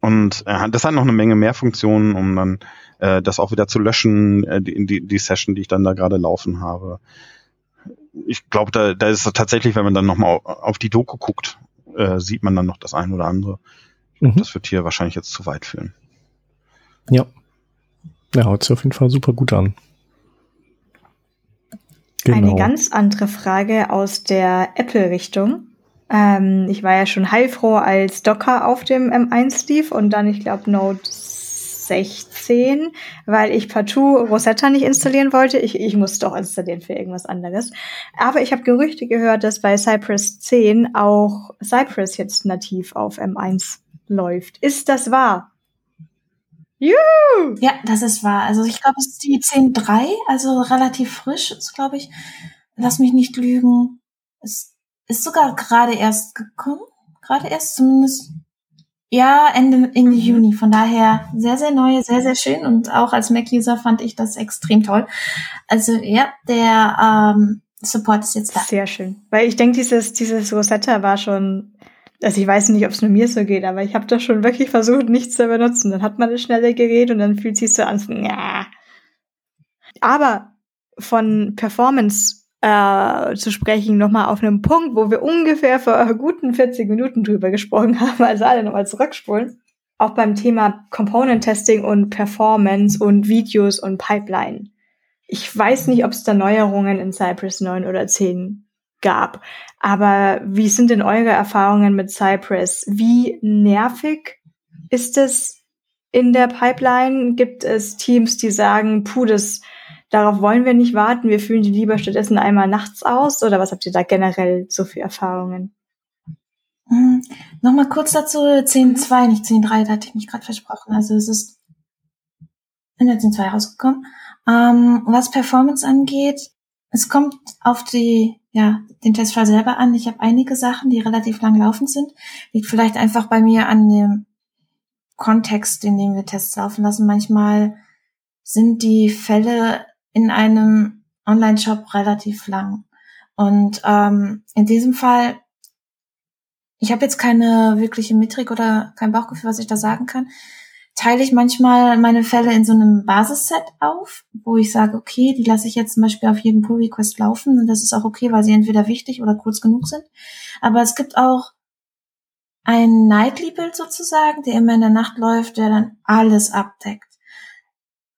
Und äh, das hat noch eine Menge mehr Funktionen, um dann äh, das auch wieder zu löschen, äh, die, die, die Session, die ich dann da gerade laufen habe. Ich glaube, da, da ist es tatsächlich, wenn man dann nochmal auf die Doku guckt, äh, sieht man dann noch das ein oder andere. Mhm. Das wird hier wahrscheinlich jetzt zu weit führen. Ja. Ja, hört sich auf jeden Fall super gut an. Genau. Eine ganz andere Frage aus der Apple-Richtung. Ähm, ich war ja schon heilfroh, als Docker auf dem M1 lief und dann, ich glaube, Node 16, weil ich partout Rosetta nicht installieren wollte. Ich, ich musste doch installieren für irgendwas anderes. Aber ich habe Gerüchte gehört, dass bei Cypress 10 auch Cypress jetzt nativ auf M1 läuft. Ist das wahr? Juhu! Ja, das ist wahr. Also ich glaube, es ist die 10.3, also relativ frisch ist, glaube ich. Lass mich nicht lügen. Es ist sogar gerade erst gekommen. Gerade erst zumindest. Ja, Ende, Ende Juni. Von daher sehr, sehr neu, sehr, sehr schön. Und auch als Mac-User fand ich das extrem toll. Also ja, der ähm, Support ist jetzt da. Sehr schön. Weil ich denke, dieses, dieses Rosetta war schon, also ich weiß nicht, ob es nur mir so geht, aber ich habe da schon wirklich versucht, nichts zu benutzen. Dann hat man das schnelle Gerät und dann fühlt sich so an, ja. Aber von Performance äh, zu sprechen, nochmal auf einem Punkt, wo wir ungefähr vor guten 40 Minuten drüber gesprochen [LAUGHS] haben, also alle nochmal zurückspulen. Auch beim Thema Component Testing und Performance und Videos und Pipeline. Ich weiß nicht, ob es da Neuerungen in Cypress 9 oder 10 gab. Aber wie sind denn eure Erfahrungen mit Cypress? Wie nervig ist es in der Pipeline? Gibt es Teams, die sagen, puh, das, darauf wollen wir nicht warten, wir fühlen die lieber stattdessen einmal nachts aus? Oder was habt ihr da generell so für Erfahrungen? Hm, Nochmal kurz dazu, 10.2, nicht 10.3, da hatte ich mich gerade versprochen. Also es ist in der 10.2 rausgekommen. Ähm, was Performance angeht, es kommt auf die, ja, den Testfall selber an. Ich habe einige Sachen, die relativ lang laufend sind. Liegt vielleicht einfach bei mir an dem Kontext, in dem wir Tests laufen lassen. Manchmal sind die Fälle in einem Online-Shop relativ lang. Und ähm, in diesem Fall, ich habe jetzt keine wirkliche Metrik oder kein Bauchgefühl, was ich da sagen kann. Teile ich manchmal meine Fälle in so einem Basisset auf, wo ich sage, okay, die lasse ich jetzt zum Beispiel auf jeden Pull Request laufen und das ist auch okay, weil sie entweder wichtig oder kurz genug sind. Aber es gibt auch ein Nightly Build sozusagen, der immer in der Nacht läuft, der dann alles abdeckt.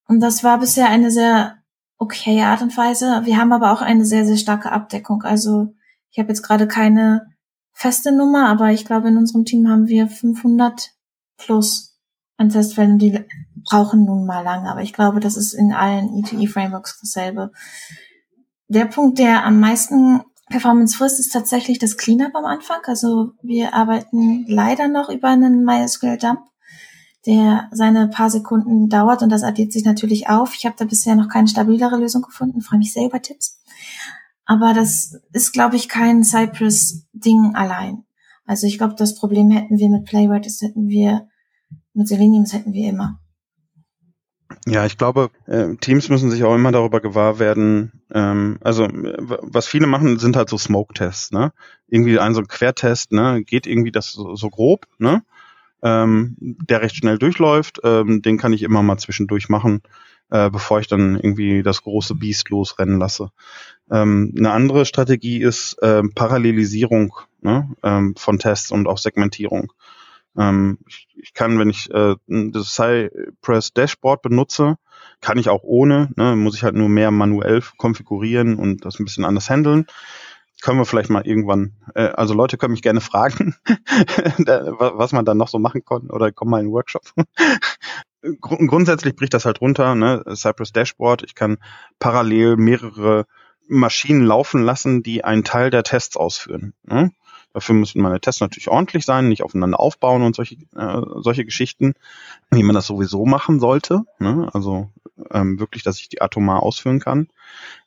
Und das war bisher eine sehr okay Art und Weise. Wir haben aber auch eine sehr, sehr starke Abdeckung. Also ich habe jetzt gerade keine feste Nummer, aber ich glaube, in unserem Team haben wir 500 plus an Testfällen, die brauchen nun mal lange. Aber ich glaube, das ist in allen E2E-Frameworks dasselbe. Der Punkt, der am meisten Performance frisst, ist tatsächlich das Cleanup am Anfang. Also wir arbeiten leider noch über einen MySQL Dump, der seine paar Sekunden dauert und das addiert sich natürlich auf. Ich habe da bisher noch keine stabilere Lösung gefunden, freue mich sehr über Tipps. Aber das ist, glaube ich, kein Cypress-Ding allein. Also ich glaube, das Problem hätten wir mit Playwright, das hätten wir mit Selenium, das hätten wir immer. Ja, ich glaube, äh, Teams müssen sich auch immer darüber gewahr werden. Ähm, also was viele machen, sind halt so Smoke-Tests. Ne? Irgendwie ein so ein Quertest, ne? geht irgendwie das so, grob, ne? ähm, der recht schnell durchläuft. Ähm, den kann ich immer mal zwischendurch machen, äh, bevor ich dann irgendwie das große Biest losrennen lasse. Ähm, eine andere Strategie ist ähm, Parallelisierung ne? ähm, von Tests und auch Segmentierung. Ähm, ich, ich, kann, wenn ich äh, das Cypress Dashboard benutze, kann ich auch ohne, ne, muss ich halt nur mehr manuell konfigurieren und das ein bisschen anders handeln. Können wir vielleicht mal irgendwann, äh, also Leute können mich gerne fragen, [LAUGHS] was man dann noch so machen kann oder kommen mal in einen Workshop. [LAUGHS] Grundsätzlich bricht das halt runter, ne? Cypress Dashboard. Ich kann parallel mehrere Maschinen laufen lassen, die einen Teil der Tests ausführen. Ne? Dafür müssen meine Tests natürlich ordentlich sein, nicht aufeinander aufbauen und solche, äh, solche Geschichten, wie man das sowieso machen sollte. Ne? Also ähm, wirklich, dass ich die atomar ausführen kann.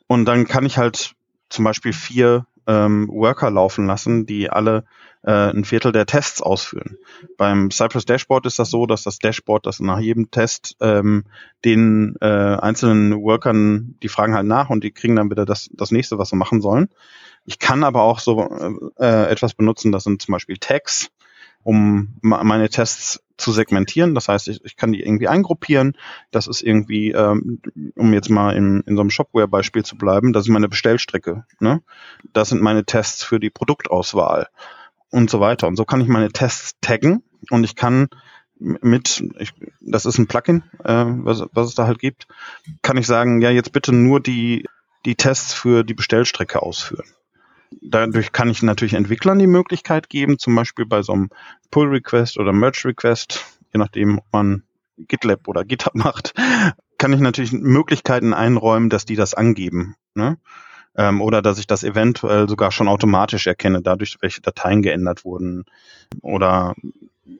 Und dann kann ich halt zum Beispiel vier ähm, Worker laufen lassen, die alle ein Viertel der Tests ausführen. Beim Cypress Dashboard ist das so, dass das Dashboard, das nach jedem Test ähm, den äh, einzelnen Workern, die fragen halt nach und die kriegen dann wieder das, das nächste, was sie machen sollen. Ich kann aber auch so äh, etwas benutzen, das sind zum Beispiel Tags, um meine Tests zu segmentieren. Das heißt, ich, ich kann die irgendwie eingruppieren. Das ist irgendwie, ähm, um jetzt mal in, in so einem Shopware-Beispiel zu bleiben, das ist meine Bestellstrecke. Ne? Das sind meine Tests für die Produktauswahl und so weiter. Und so kann ich meine Tests taggen und ich kann mit, ich, das ist ein Plugin, äh, was, was es da halt gibt, kann ich sagen, ja, jetzt bitte nur die, die Tests für die Bestellstrecke ausführen. Dadurch kann ich natürlich Entwicklern die Möglichkeit geben, zum Beispiel bei so einem Pull-Request oder Merge-Request, je nachdem, ob man GitLab oder GitHub [LAUGHS] macht, kann ich natürlich Möglichkeiten einräumen, dass die das angeben. Ne? Ähm, oder dass ich das eventuell sogar schon automatisch erkenne, dadurch, welche Dateien geändert wurden oder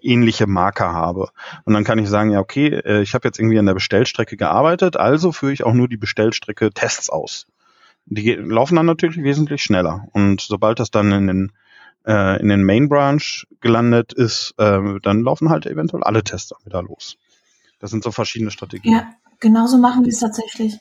ähnliche Marker habe. Und dann kann ich sagen, ja, okay, äh, ich habe jetzt irgendwie an der Bestellstrecke gearbeitet, also führe ich auch nur die Bestellstrecke Tests aus. Die laufen dann natürlich wesentlich schneller. Und sobald das dann in den, äh, in den Main Branch gelandet ist, äh, dann laufen halt eventuell alle Tests wieder los. Das sind so verschiedene Strategien. Ja, genauso machen wir es tatsächlich.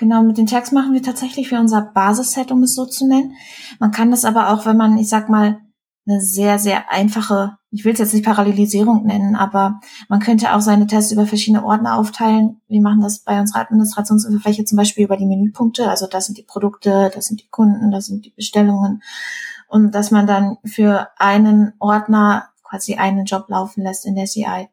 Genau, mit den Tags machen wir tatsächlich für unser Basisset, um es so zu nennen. Man kann das aber auch, wenn man, ich sag mal, eine sehr, sehr einfache, ich will es jetzt nicht Parallelisierung nennen, aber man könnte auch seine Tests über verschiedene Ordner aufteilen. Wir machen das bei unserer Administrationsoberfläche zum Beispiel über die Menüpunkte. Also das sind die Produkte, das sind die Kunden, das sind die Bestellungen. Und dass man dann für einen Ordner quasi einen Job laufen lässt in der CI.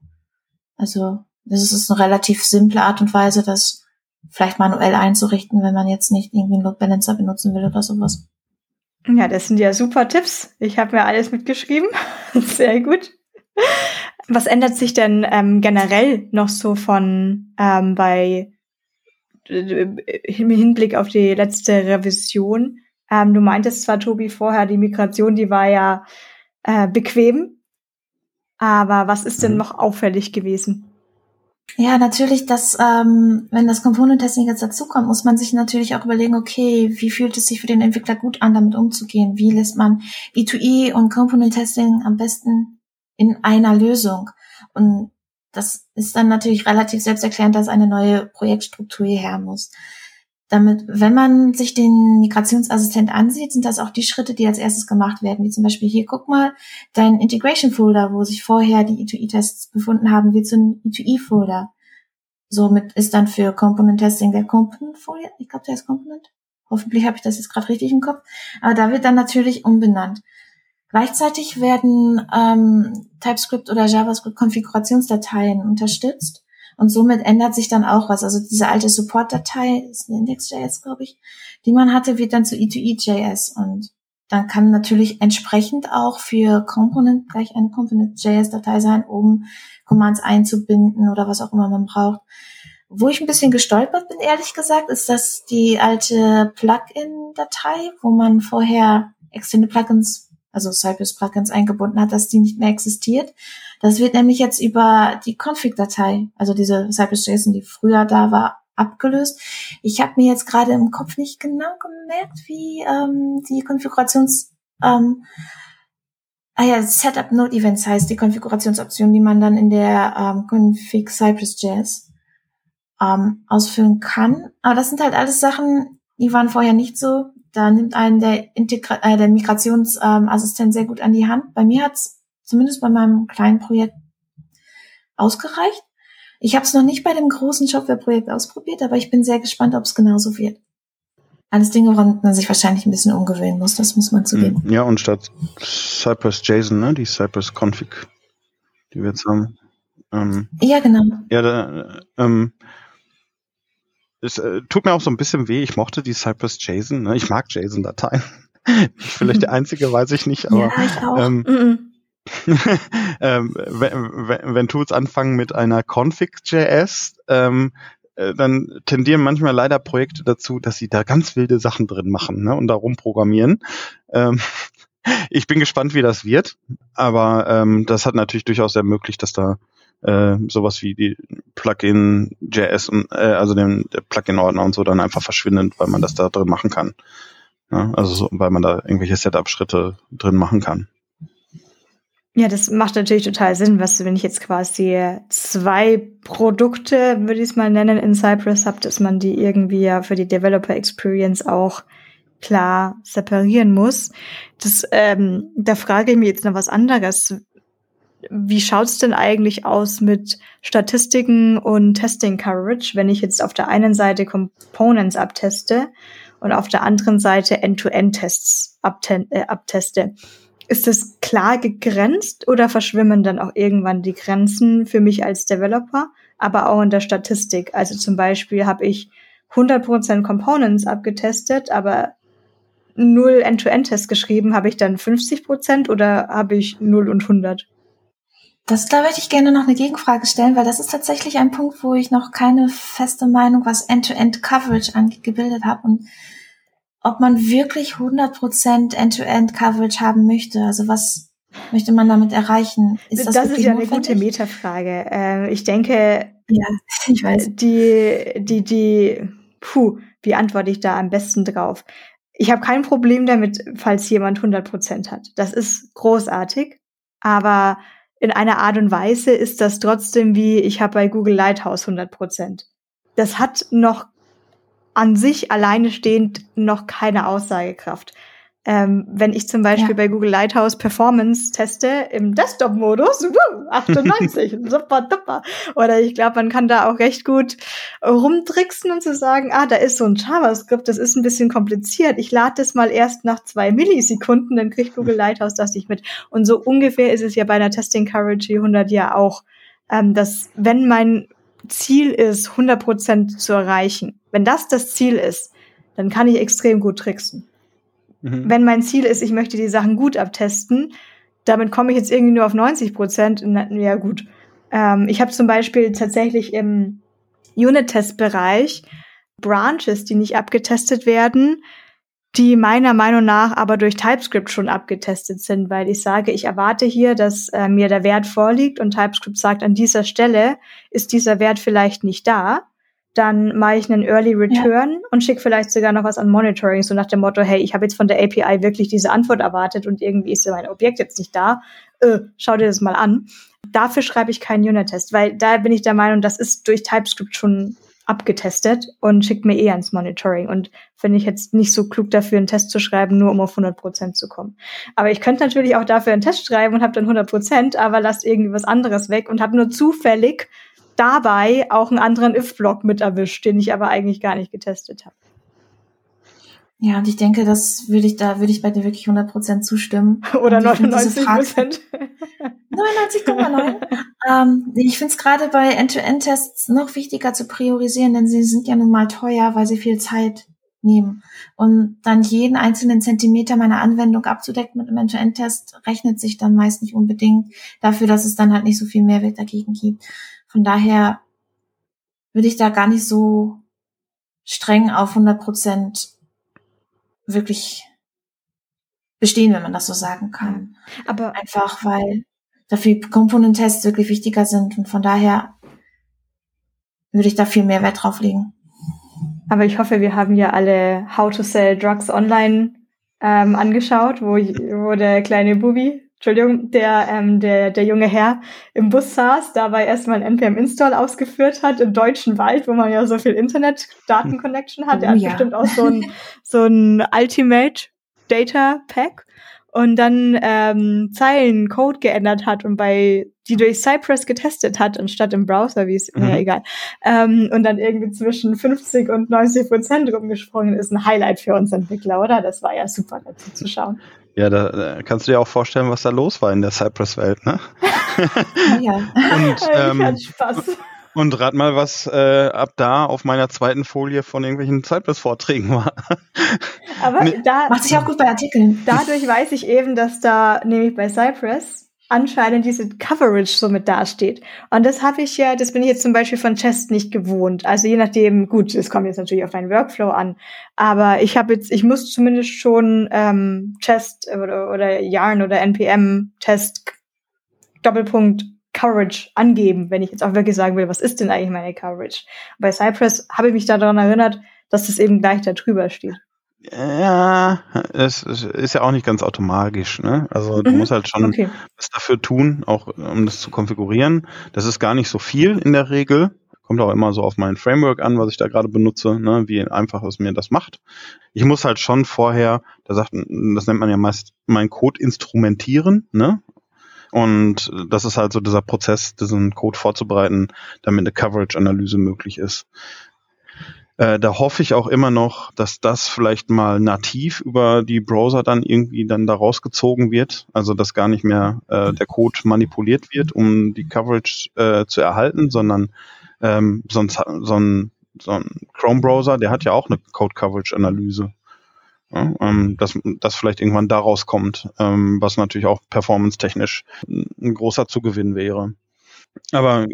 Also das ist eine relativ simple Art und Weise, das vielleicht manuell einzurichten, wenn man jetzt nicht irgendwie einen Load Balancer benutzen will oder sowas. Ja, das sind ja super Tipps. Ich habe mir alles mitgeschrieben. [LAUGHS] Sehr gut. Was ändert sich denn ähm, generell noch so von ähm, bei äh, im Hinblick auf die letzte Revision? Ähm, du meintest zwar, Tobi, vorher, die Migration, die war ja äh, bequem, aber was ist denn mhm. noch auffällig gewesen? Ja, natürlich, dass ähm, wenn das Component Testing jetzt dazukommt, muss man sich natürlich auch überlegen, okay, wie fühlt es sich für den Entwickler gut an, damit umzugehen? Wie lässt man E2E und Component Testing am besten in einer Lösung? Und das ist dann natürlich relativ selbsterklärend, dass eine neue Projektstruktur hierher muss. Damit, wenn man sich den Migrationsassistent ansieht, sind das auch die Schritte, die als erstes gemacht werden. Wie zum Beispiel hier, guck mal, dein Integration Folder, wo sich vorher die E2E-Tests befunden haben, wird zum E2E-Folder. Somit ist dann für Component Testing der Component Folder, ich glaube, der ist Component. Hoffentlich habe ich das jetzt gerade richtig im Kopf. Aber da wird dann natürlich umbenannt. Gleichzeitig werden ähm, TypeScript oder JavaScript Konfigurationsdateien unterstützt und somit ändert sich dann auch was. Also diese alte Support-Datei, ist eine Index.js, glaube ich, die man hatte, wird dann zu E2E.js und dann kann natürlich entsprechend auch für Component gleich eine Component.js-Datei sein, um Commands einzubinden oder was auch immer man braucht. Wo ich ein bisschen gestolpert bin, ehrlich gesagt, ist, dass die alte Plugin-Datei, wo man vorher externe Plugins, also Cypress-Plugins eingebunden hat, dass die nicht mehr existiert. Das wird nämlich jetzt über die Config-Datei, also diese Cypress.json, die früher da war, abgelöst. Ich habe mir jetzt gerade im Kopf nicht genau gemerkt, wie ähm, die Konfigurations ähm, ah ja, Setup Node Events heißt die Konfigurationsoption, die man dann in der ähm, Config Cypress.js ähm, ausfüllen kann. Aber das sind halt alles Sachen, die waren vorher nicht so. Da nimmt einen der, Integra äh, der Migrationsassistent ähm, sehr gut an die Hand. Bei mir hat's zumindest bei meinem kleinen Projekt ausgereicht. Ich habe es noch nicht bei dem großen Shopware-Projekt ausprobiert, aber ich bin sehr gespannt, ob es genauso wird. Alles Dinge, woran man sich wahrscheinlich ein bisschen umgewöhnen muss, das muss man zugeben. Hm, ja, und statt Cypress JSON, ne, die Cypress Config, die wir jetzt haben. Ähm, ja, genau. Ja, da, ähm, es äh, tut mir auch so ein bisschen weh. Ich mochte die Cypress JSON. Ne? Ich mag JSON-Dateien. [LAUGHS] Vielleicht der [LAUGHS] einzige, weiß ich nicht. Aber, ja, ich auch. Ähm, mm -mm. [LAUGHS] ähm, wenn, wenn, Tools anfangen mit einer Config.js, ähm, äh, dann tendieren manchmal leider Projekte dazu, dass sie da ganz wilde Sachen drin machen ne, und da rumprogrammieren. Ähm, [LAUGHS] ich bin gespannt, wie das wird, aber ähm, das hat natürlich durchaus ermöglicht, dass da äh, sowas wie die Plugin.js und äh, also den Plugin-Ordner und so dann einfach verschwindet, weil man das da drin machen kann. Ja, also so, weil man da irgendwelche Setup-Schritte drin machen kann. Ja, das macht natürlich total Sinn, was wenn ich jetzt quasi zwei Produkte, würde ich es mal nennen, in Cypress habe, dass man die irgendwie ja für die Developer Experience auch klar separieren muss. Das, ähm, da frage ich mich jetzt noch was anderes. Wie schaut's denn eigentlich aus mit Statistiken und Testing Coverage, wenn ich jetzt auf der einen Seite Components abteste und auf der anderen Seite End-to-End-Tests äh, abteste? Ist das klar gegrenzt oder verschwimmen dann auch irgendwann die Grenzen für mich als Developer, aber auch in der Statistik? Also zum Beispiel habe ich 100% Components abgetestet, aber null End-to-End-Tests geschrieben. Habe ich dann 50% oder habe ich 0 und 100? Das, da würde ich gerne noch eine Gegenfrage stellen, weil das ist tatsächlich ein Punkt, wo ich noch keine feste Meinung, was End-to-End-Coverage angebildet habe. Und ob man wirklich 100% End-to-End-Coverage haben möchte. Also was möchte man damit erreichen? Ist das, das ist ja eine gute Metafrage. Äh, ich denke, ja, [LAUGHS] ich weiß. Die, die, die, puh, wie antworte ich da am besten drauf? Ich habe kein Problem damit, falls jemand 100% hat. Das ist großartig, aber in einer Art und Weise ist das trotzdem wie, ich habe bei Google Lighthouse 100%. Das hat noch an sich alleine stehend noch keine Aussagekraft. Ähm, wenn ich zum Beispiel ja. bei Google Lighthouse Performance teste im Desktop-Modus, 98, [LAUGHS] super, super. Oder ich glaube, man kann da auch recht gut rumtricksen und zu sagen, ah, da ist so ein JavaScript, das ist ein bisschen kompliziert. Ich lade das mal erst nach zwei Millisekunden, dann kriegt Google [LAUGHS] Lighthouse das nicht mit. Und so ungefähr ist es ja bei einer Testing Coverage 100 ja auch, ähm, dass wenn mein Ziel ist, 100% zu erreichen, wenn das das Ziel ist, dann kann ich extrem gut tricksen. Mhm. Wenn mein Ziel ist, ich möchte die Sachen gut abtesten, damit komme ich jetzt irgendwie nur auf 90 Prozent. Ja gut. Ähm, ich habe zum Beispiel tatsächlich im Unit-Test-Bereich Branches, die nicht abgetestet werden, die meiner Meinung nach aber durch TypeScript schon abgetestet sind, weil ich sage, ich erwarte hier, dass äh, mir der Wert vorliegt und TypeScript sagt, an dieser Stelle ist dieser Wert vielleicht nicht da. Dann mache ich einen Early Return ja. und schicke vielleicht sogar noch was an Monitoring, so nach dem Motto, hey, ich habe jetzt von der API wirklich diese Antwort erwartet und irgendwie ist mein Objekt jetzt nicht da. Äh, schau dir das mal an. Dafür schreibe ich keinen Unit-Test, weil da bin ich der Meinung, das ist durch TypeScript schon abgetestet und schickt mir eh ans Monitoring. Und finde ich jetzt nicht so klug dafür, einen Test zu schreiben, nur um auf 100 Prozent zu kommen. Aber ich könnte natürlich auch dafür einen Test schreiben und habe dann 100 Prozent, aber lasst irgendwie was anderes weg und habe nur zufällig dabei auch einen anderen if-Block mit erwischt, den ich aber eigentlich gar nicht getestet habe. Ja, und ich denke, das würde ich da, würde ich bei dir wirklich 100% zustimmen. [LAUGHS] Oder 99 Prozent. [LAUGHS] 99,9. ähm, ich finde es gerade bei End-to-End-Tests noch wichtiger zu priorisieren, denn sie sind ja nun mal teuer, weil sie viel Zeit nehmen. Und dann jeden einzelnen Zentimeter meiner Anwendung abzudecken mit einem End-to-End-Test rechnet sich dann meist nicht unbedingt dafür, dass es dann halt nicht so viel Mehrwert dagegen gibt. Von daher würde ich da gar nicht so streng auf 100 Prozent wirklich bestehen, wenn man das so sagen kann. Aber einfach, weil dafür Komponentests wirklich wichtiger sind und von daher würde ich da viel mehr Wert drauf legen. Aber ich hoffe, wir haben ja alle How to Sell Drugs Online ähm, angeschaut, wo, wo der kleine Bubi, Entschuldigung, der, ähm, der, der junge Herr im Bus saß, dabei erstmal ein NPM-Install ausgeführt hat im deutschen Wald, wo man ja so viel Internet-Daten-Connection hat. Oh, er hat ja. bestimmt auch so ein, [LAUGHS] so ein Ultimate Data Pack und dann ähm, Zeilen Code geändert hat und bei die durch Cypress getestet hat, anstatt im Browser, wie es, mhm. ja, egal. Ähm, und dann irgendwie zwischen 50 und 90 Prozent rumgesprungen ist, ein Highlight für uns Entwickler, oder? Das war ja super dazu zu schauen. Ja, da, da kannst du dir auch vorstellen, was da los war in der Cypress-Welt, ne? [LAUGHS] ja. und, ähm, ich hatte Spaß. Und rat mal, was äh, ab da auf meiner zweiten Folie von irgendwelchen Cypress-Vorträgen war. Aber da macht sich auch gut bei Artikeln. Dadurch weiß ich eben, dass da nämlich bei Cypress anscheinend diese Coverage so mit dasteht. Und das habe ich ja, das bin ich jetzt zum Beispiel von Chest nicht gewohnt. Also je nachdem, gut, es kommt jetzt natürlich auf meinen Workflow an, aber ich habe jetzt, ich muss zumindest schon ähm, Chest oder, oder Yarn oder NPM Test Doppelpunkt Coverage angeben, wenn ich jetzt auch wirklich sagen will, was ist denn eigentlich meine Coverage? Bei Cypress habe ich mich daran erinnert, dass es eben gleich da drüber steht. Ja, es, ist ja auch nicht ganz automatisch. Ne? Also du mhm. musst halt schon okay. was dafür tun, auch um das zu konfigurieren. Das ist gar nicht so viel in der Regel. Kommt auch immer so auf mein Framework an, was ich da gerade benutze, ne? wie einfach es mir das macht. Ich muss halt schon vorher, da sagt, das nennt man ja meist mein Code instrumentieren, ne? Und das ist halt so dieser Prozess, diesen Code vorzubereiten, damit eine Coverage-Analyse möglich ist. Äh, da hoffe ich auch immer noch, dass das vielleicht mal nativ über die Browser dann irgendwie dann da rausgezogen wird. Also dass gar nicht mehr äh, der Code manipuliert wird, um die Coverage äh, zu erhalten, sondern ähm, sonst so ein, so ein Chrome-Browser, der hat ja auch eine Code-Coverage-Analyse. Ja, ähm, dass das vielleicht irgendwann daraus kommt, ähm, was natürlich auch performance-technisch ein großer Zugewinn wäre. Aber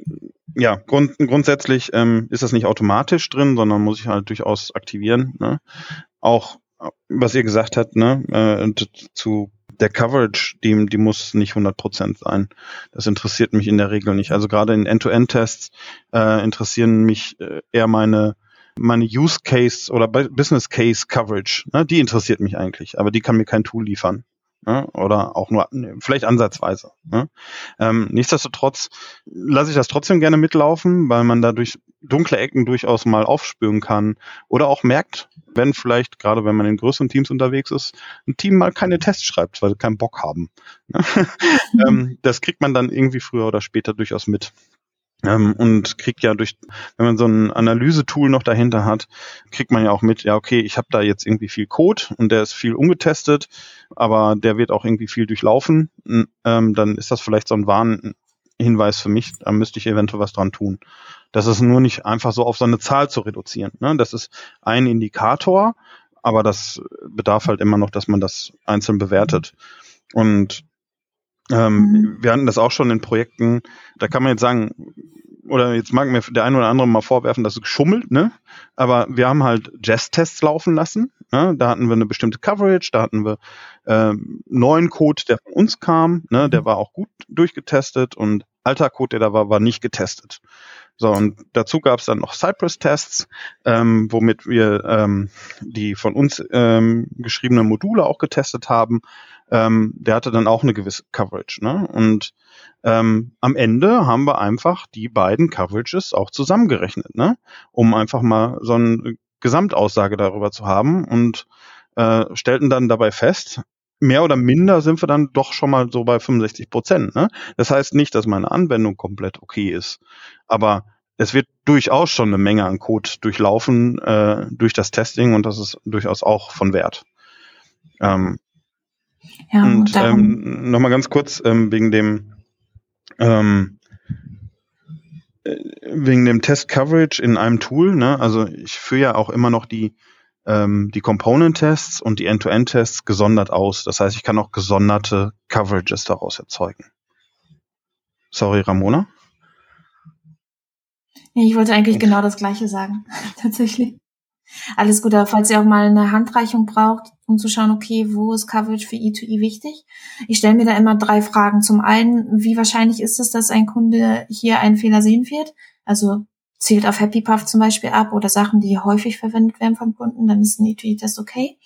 ja, grund, grundsätzlich ähm, ist das nicht automatisch drin, sondern muss ich halt durchaus aktivieren. Ne? Auch was ihr gesagt habt, ne, äh, zu der Coverage, die, die muss nicht 100% sein. Das interessiert mich in der Regel nicht. Also gerade in End-to-End-Tests äh, interessieren mich äh, eher meine meine Use Case oder Business Case Coverage. Ne, die interessiert mich eigentlich, aber die kann mir kein Tool liefern ne? oder auch nur vielleicht ansatzweise. Ne? Ähm, nichtsdestotrotz lasse ich das trotzdem gerne mitlaufen, weil man dadurch dunkle Ecken durchaus mal aufspüren kann oder auch merkt, wenn vielleicht, gerade wenn man in größeren Teams unterwegs ist, ein Team mal keine Tests schreibt, weil sie keinen Bock haben. Ne? [LAUGHS] ähm, das kriegt man dann irgendwie früher oder später durchaus mit. Ähm, und kriegt ja durch, wenn man so ein Analyse-Tool noch dahinter hat, kriegt man ja auch mit, ja, okay, ich habe da jetzt irgendwie viel Code und der ist viel ungetestet, aber der wird auch irgendwie viel durchlaufen. Ähm, dann ist das vielleicht so ein Warnhinweis für mich, da müsste ich eventuell was dran tun. Das ist nur nicht einfach so auf so eine Zahl zu reduzieren. Ne? Das ist ein Indikator, aber das bedarf halt immer noch, dass man das einzeln bewertet. Und ähm, mhm. Wir hatten das auch schon in Projekten, da kann man jetzt sagen, oder jetzt mag mir der eine oder andere mal vorwerfen, dass es geschummelt, ne? Aber wir haben halt Jazz-Tests laufen lassen. Ne? Da hatten wir eine bestimmte Coverage, da hatten wir ähm, neuen Code, der von uns kam, ne? Der war auch gut durchgetestet und alter Code, der da war, war nicht getestet. So, und dazu gab es dann noch Cypress-Tests, ähm, womit wir ähm, die von uns ähm, geschriebenen Module auch getestet haben ähm, der hatte dann auch eine gewisse Coverage. Ne? Und ähm, am Ende haben wir einfach die beiden Coverages auch zusammengerechnet, ne? um einfach mal so eine Gesamtaussage darüber zu haben und äh, stellten dann dabei fest, mehr oder minder sind wir dann doch schon mal so bei 65 Prozent. Ne? Das heißt nicht, dass meine Anwendung komplett okay ist, aber es wird durchaus schon eine Menge an Code durchlaufen äh, durch das Testing und das ist durchaus auch von Wert. Ähm, ja, und ähm, nochmal ganz kurz ähm, wegen dem ähm, äh, wegen dem Test Coverage in einem Tool. Ne? Also ich führe ja auch immer noch die ähm, die Component-Tests und die End-to-End-Tests gesondert aus. Das heißt, ich kann auch gesonderte Coverages daraus erzeugen. Sorry, Ramona? Ich wollte eigentlich genau das Gleiche sagen, [LAUGHS] tatsächlich. Alles gut, aber falls ihr auch mal eine Handreichung braucht, um zu schauen, okay, wo ist Coverage für E2E e wichtig? Ich stelle mir da immer drei Fragen. Zum einen, wie wahrscheinlich ist es, dass ein Kunde hier einen Fehler sehen wird? Also zielt auf Happy Puff zum Beispiel ab oder Sachen, die häufig verwendet werden vom Kunden, dann ist ein E2E-Test okay.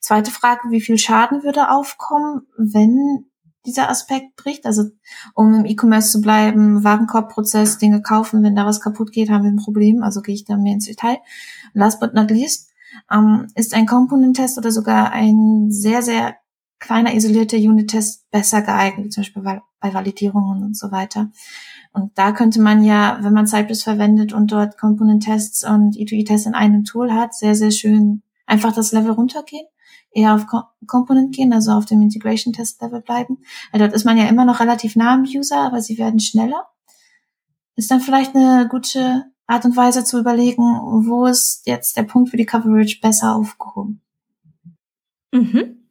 Zweite Frage, wie viel Schaden würde aufkommen, wenn dieser Aspekt bricht? Also um im E-Commerce zu bleiben, Warenkorbprozess, Dinge kaufen, wenn da was kaputt geht, haben wir ein Problem. Also gehe ich da mehr ins Detail. Last but not least, ähm, ist ein Component-Test oder sogar ein sehr, sehr kleiner isolierter Unit-Test besser geeignet, zum Beispiel bei Validierungen und so weiter. Und da könnte man ja, wenn man Cypress verwendet und dort Component-Tests und E2E-Tests in einem Tool hat, sehr, sehr schön einfach das Level runtergehen, eher auf Component gehen, also auf dem Integration-Test-Level bleiben. Weil dort ist man ja immer noch relativ nah am User, aber sie werden schneller. Ist dann vielleicht eine gute Art und Weise zu überlegen, wo ist jetzt der Punkt für die Coverage besser aufgehoben. Mhm.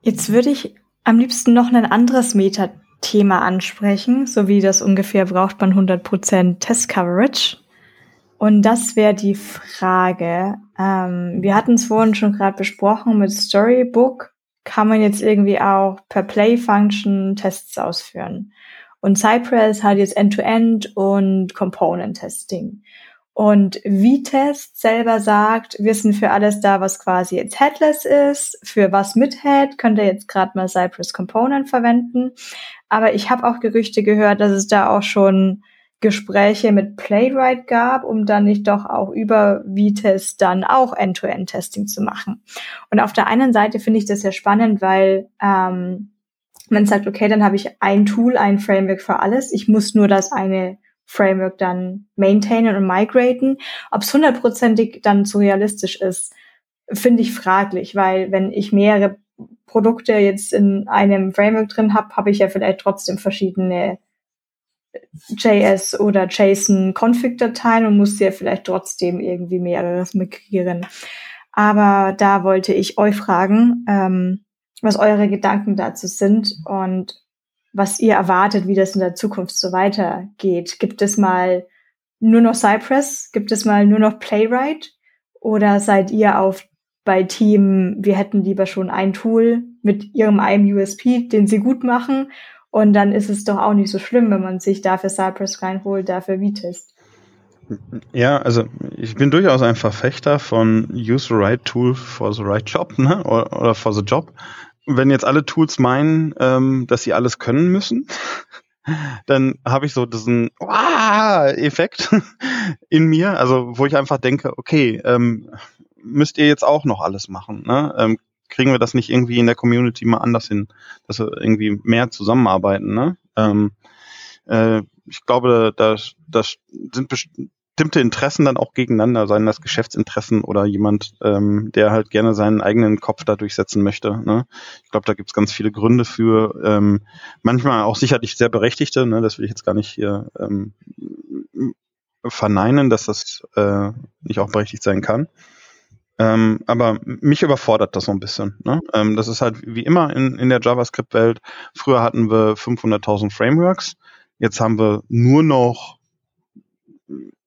Jetzt würde ich am liebsten noch ein anderes Meta Thema ansprechen, so wie das ungefähr braucht man 100% Test Coverage. Und das wäre die Frage. Ähm, wir hatten es vorhin schon gerade besprochen mit Storybook. Kann man jetzt irgendwie auch per Play Function Tests ausführen? Und Cypress hat jetzt End-to-End -End und Component Testing. Und V-Test selber sagt, wir sind für alles da, was quasi jetzt Headless ist. Für was mit Head könnt ihr jetzt gerade mal Cypress Component verwenden. Aber ich habe auch Gerüchte gehört, dass es da auch schon Gespräche mit Playwright gab, um dann nicht doch auch über V-Test dann auch End-to-End-Testing zu machen. Und auf der einen Seite finde ich das sehr spannend, weil ähm, man sagt, okay, dann habe ich ein Tool, ein Framework für alles. Ich muss nur das eine Framework dann maintainen und migraten. Ob es hundertprozentig dann so realistisch ist, finde ich fraglich, weil wenn ich mehrere Produkte jetzt in einem Framework drin habe, habe ich ja vielleicht trotzdem verschiedene JS oder JSON Config-Dateien und muss ja vielleicht trotzdem irgendwie mehreres migrieren. Aber da wollte ich euch fragen, ähm, was eure Gedanken dazu sind und was ihr erwartet, wie das in der Zukunft so weitergeht. Gibt es mal nur noch Cypress? Gibt es mal nur noch Playwright? Oder seid ihr auf bei Team, wir hätten lieber schon ein Tool mit ihrem einem USP, den sie gut machen. Und dann ist es doch auch nicht so schlimm, wenn man sich dafür Cypress reinholt, dafür V-Test. Ja, also ich bin durchaus ein Verfechter von Use the right tool for the right job, ne? Oder, for the job. Wenn jetzt alle Tools meinen, ähm, dass sie alles können müssen, [LAUGHS] dann habe ich so diesen Effekt [LAUGHS] in mir, also wo ich einfach denke, okay, ähm, müsst ihr jetzt auch noch alles machen. Ne? Ähm, kriegen wir das nicht irgendwie in der Community mal anders hin, dass wir irgendwie mehr zusammenarbeiten. Ne? Ähm, äh, ich glaube, da, da sind bestimmte Interessen dann auch gegeneinander, seien das Geschäftsinteressen oder jemand, ähm, der halt gerne seinen eigenen Kopf da durchsetzen möchte. Ne? Ich glaube, da gibt's ganz viele Gründe für, ähm, manchmal auch sicherlich sehr berechtigte, ne? das will ich jetzt gar nicht hier ähm, verneinen, dass das äh, nicht auch berechtigt sein kann. Ähm, aber mich überfordert das so ein bisschen. Ne? Ähm, das ist halt wie immer in, in der JavaScript-Welt. Früher hatten wir 500.000 Frameworks. Jetzt haben wir nur noch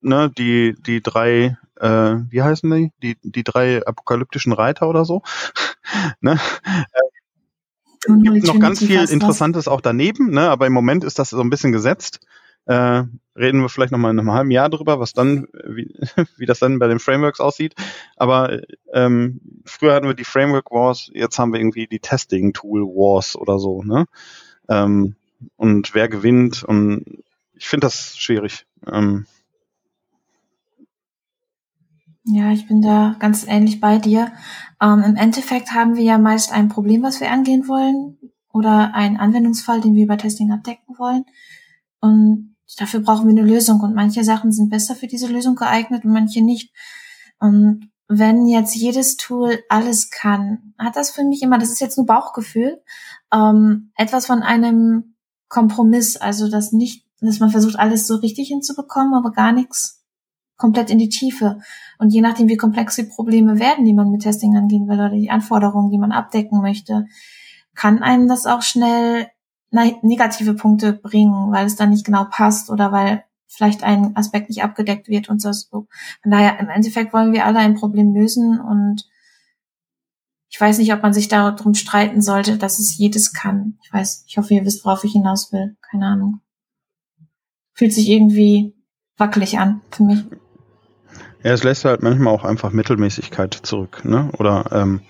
ne, die, die drei, äh, wie heißen die? Die, die drei apokalyptischen Reiter oder so. [LAUGHS] ne? Äh, gibt noch ganz viel Interessantes auch daneben, ne? aber im Moment ist das so ein bisschen gesetzt. Äh, reden wir vielleicht noch mal in einem halben Jahr drüber, was dann, wie, [LAUGHS] wie das dann bei den Frameworks aussieht. Aber ähm, früher hatten wir die Framework Wars, jetzt haben wir irgendwie die Testing Tool Wars oder so. Ne? Ähm, und wer gewinnt und ich finde das schwierig. Ähm, ja, ich bin da ganz ähnlich bei dir. Ähm, Im Endeffekt haben wir ja meist ein Problem, was wir angehen wollen oder einen Anwendungsfall, den wir über Testing abdecken wollen. Und dafür brauchen wir eine Lösung. Und manche Sachen sind besser für diese Lösung geeignet und manche nicht. Und wenn jetzt jedes Tool alles kann, hat das für mich immer, das ist jetzt nur Bauchgefühl, ähm, etwas von einem Kompromiss. Also, dass nicht, dass man versucht, alles so richtig hinzubekommen, aber gar nichts komplett in die Tiefe. Und je nachdem, wie komplex die Probleme werden, die man mit Testing angehen will oder die Anforderungen, die man abdecken möchte, kann einem das auch schnell negative Punkte bringen, weil es dann nicht genau passt oder weil vielleicht ein Aspekt nicht abgedeckt wird und so. Von daher, im Endeffekt wollen wir alle ein Problem lösen und ich weiß nicht, ob man sich darum streiten sollte, dass es jedes kann. Ich weiß, ich hoffe, ihr wisst, worauf ich hinaus will. Keine Ahnung. Fühlt sich irgendwie wackelig an für mich. Ja, es lässt halt manchmal auch einfach Mittelmäßigkeit zurück, ne? Oder ähm,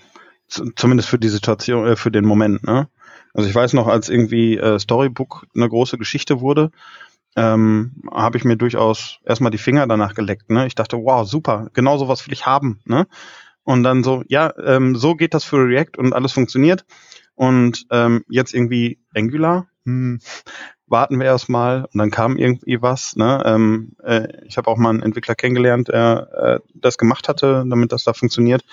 zumindest für die Situation, äh, für den Moment, ne? Also ich weiß noch, als irgendwie äh, Storybook eine große Geschichte wurde, ähm, habe ich mir durchaus erstmal die Finger danach geleckt. Ne? Ich dachte, wow, super, genau sowas will ich haben. Ne? Und dann so, ja, ähm, so geht das für React und alles funktioniert. Und ähm, jetzt irgendwie Angular, hm, warten wir erstmal und dann kam irgendwie was. Ne? Ähm, äh, ich habe auch mal einen Entwickler kennengelernt, der äh, das gemacht hatte, damit das da funktioniert.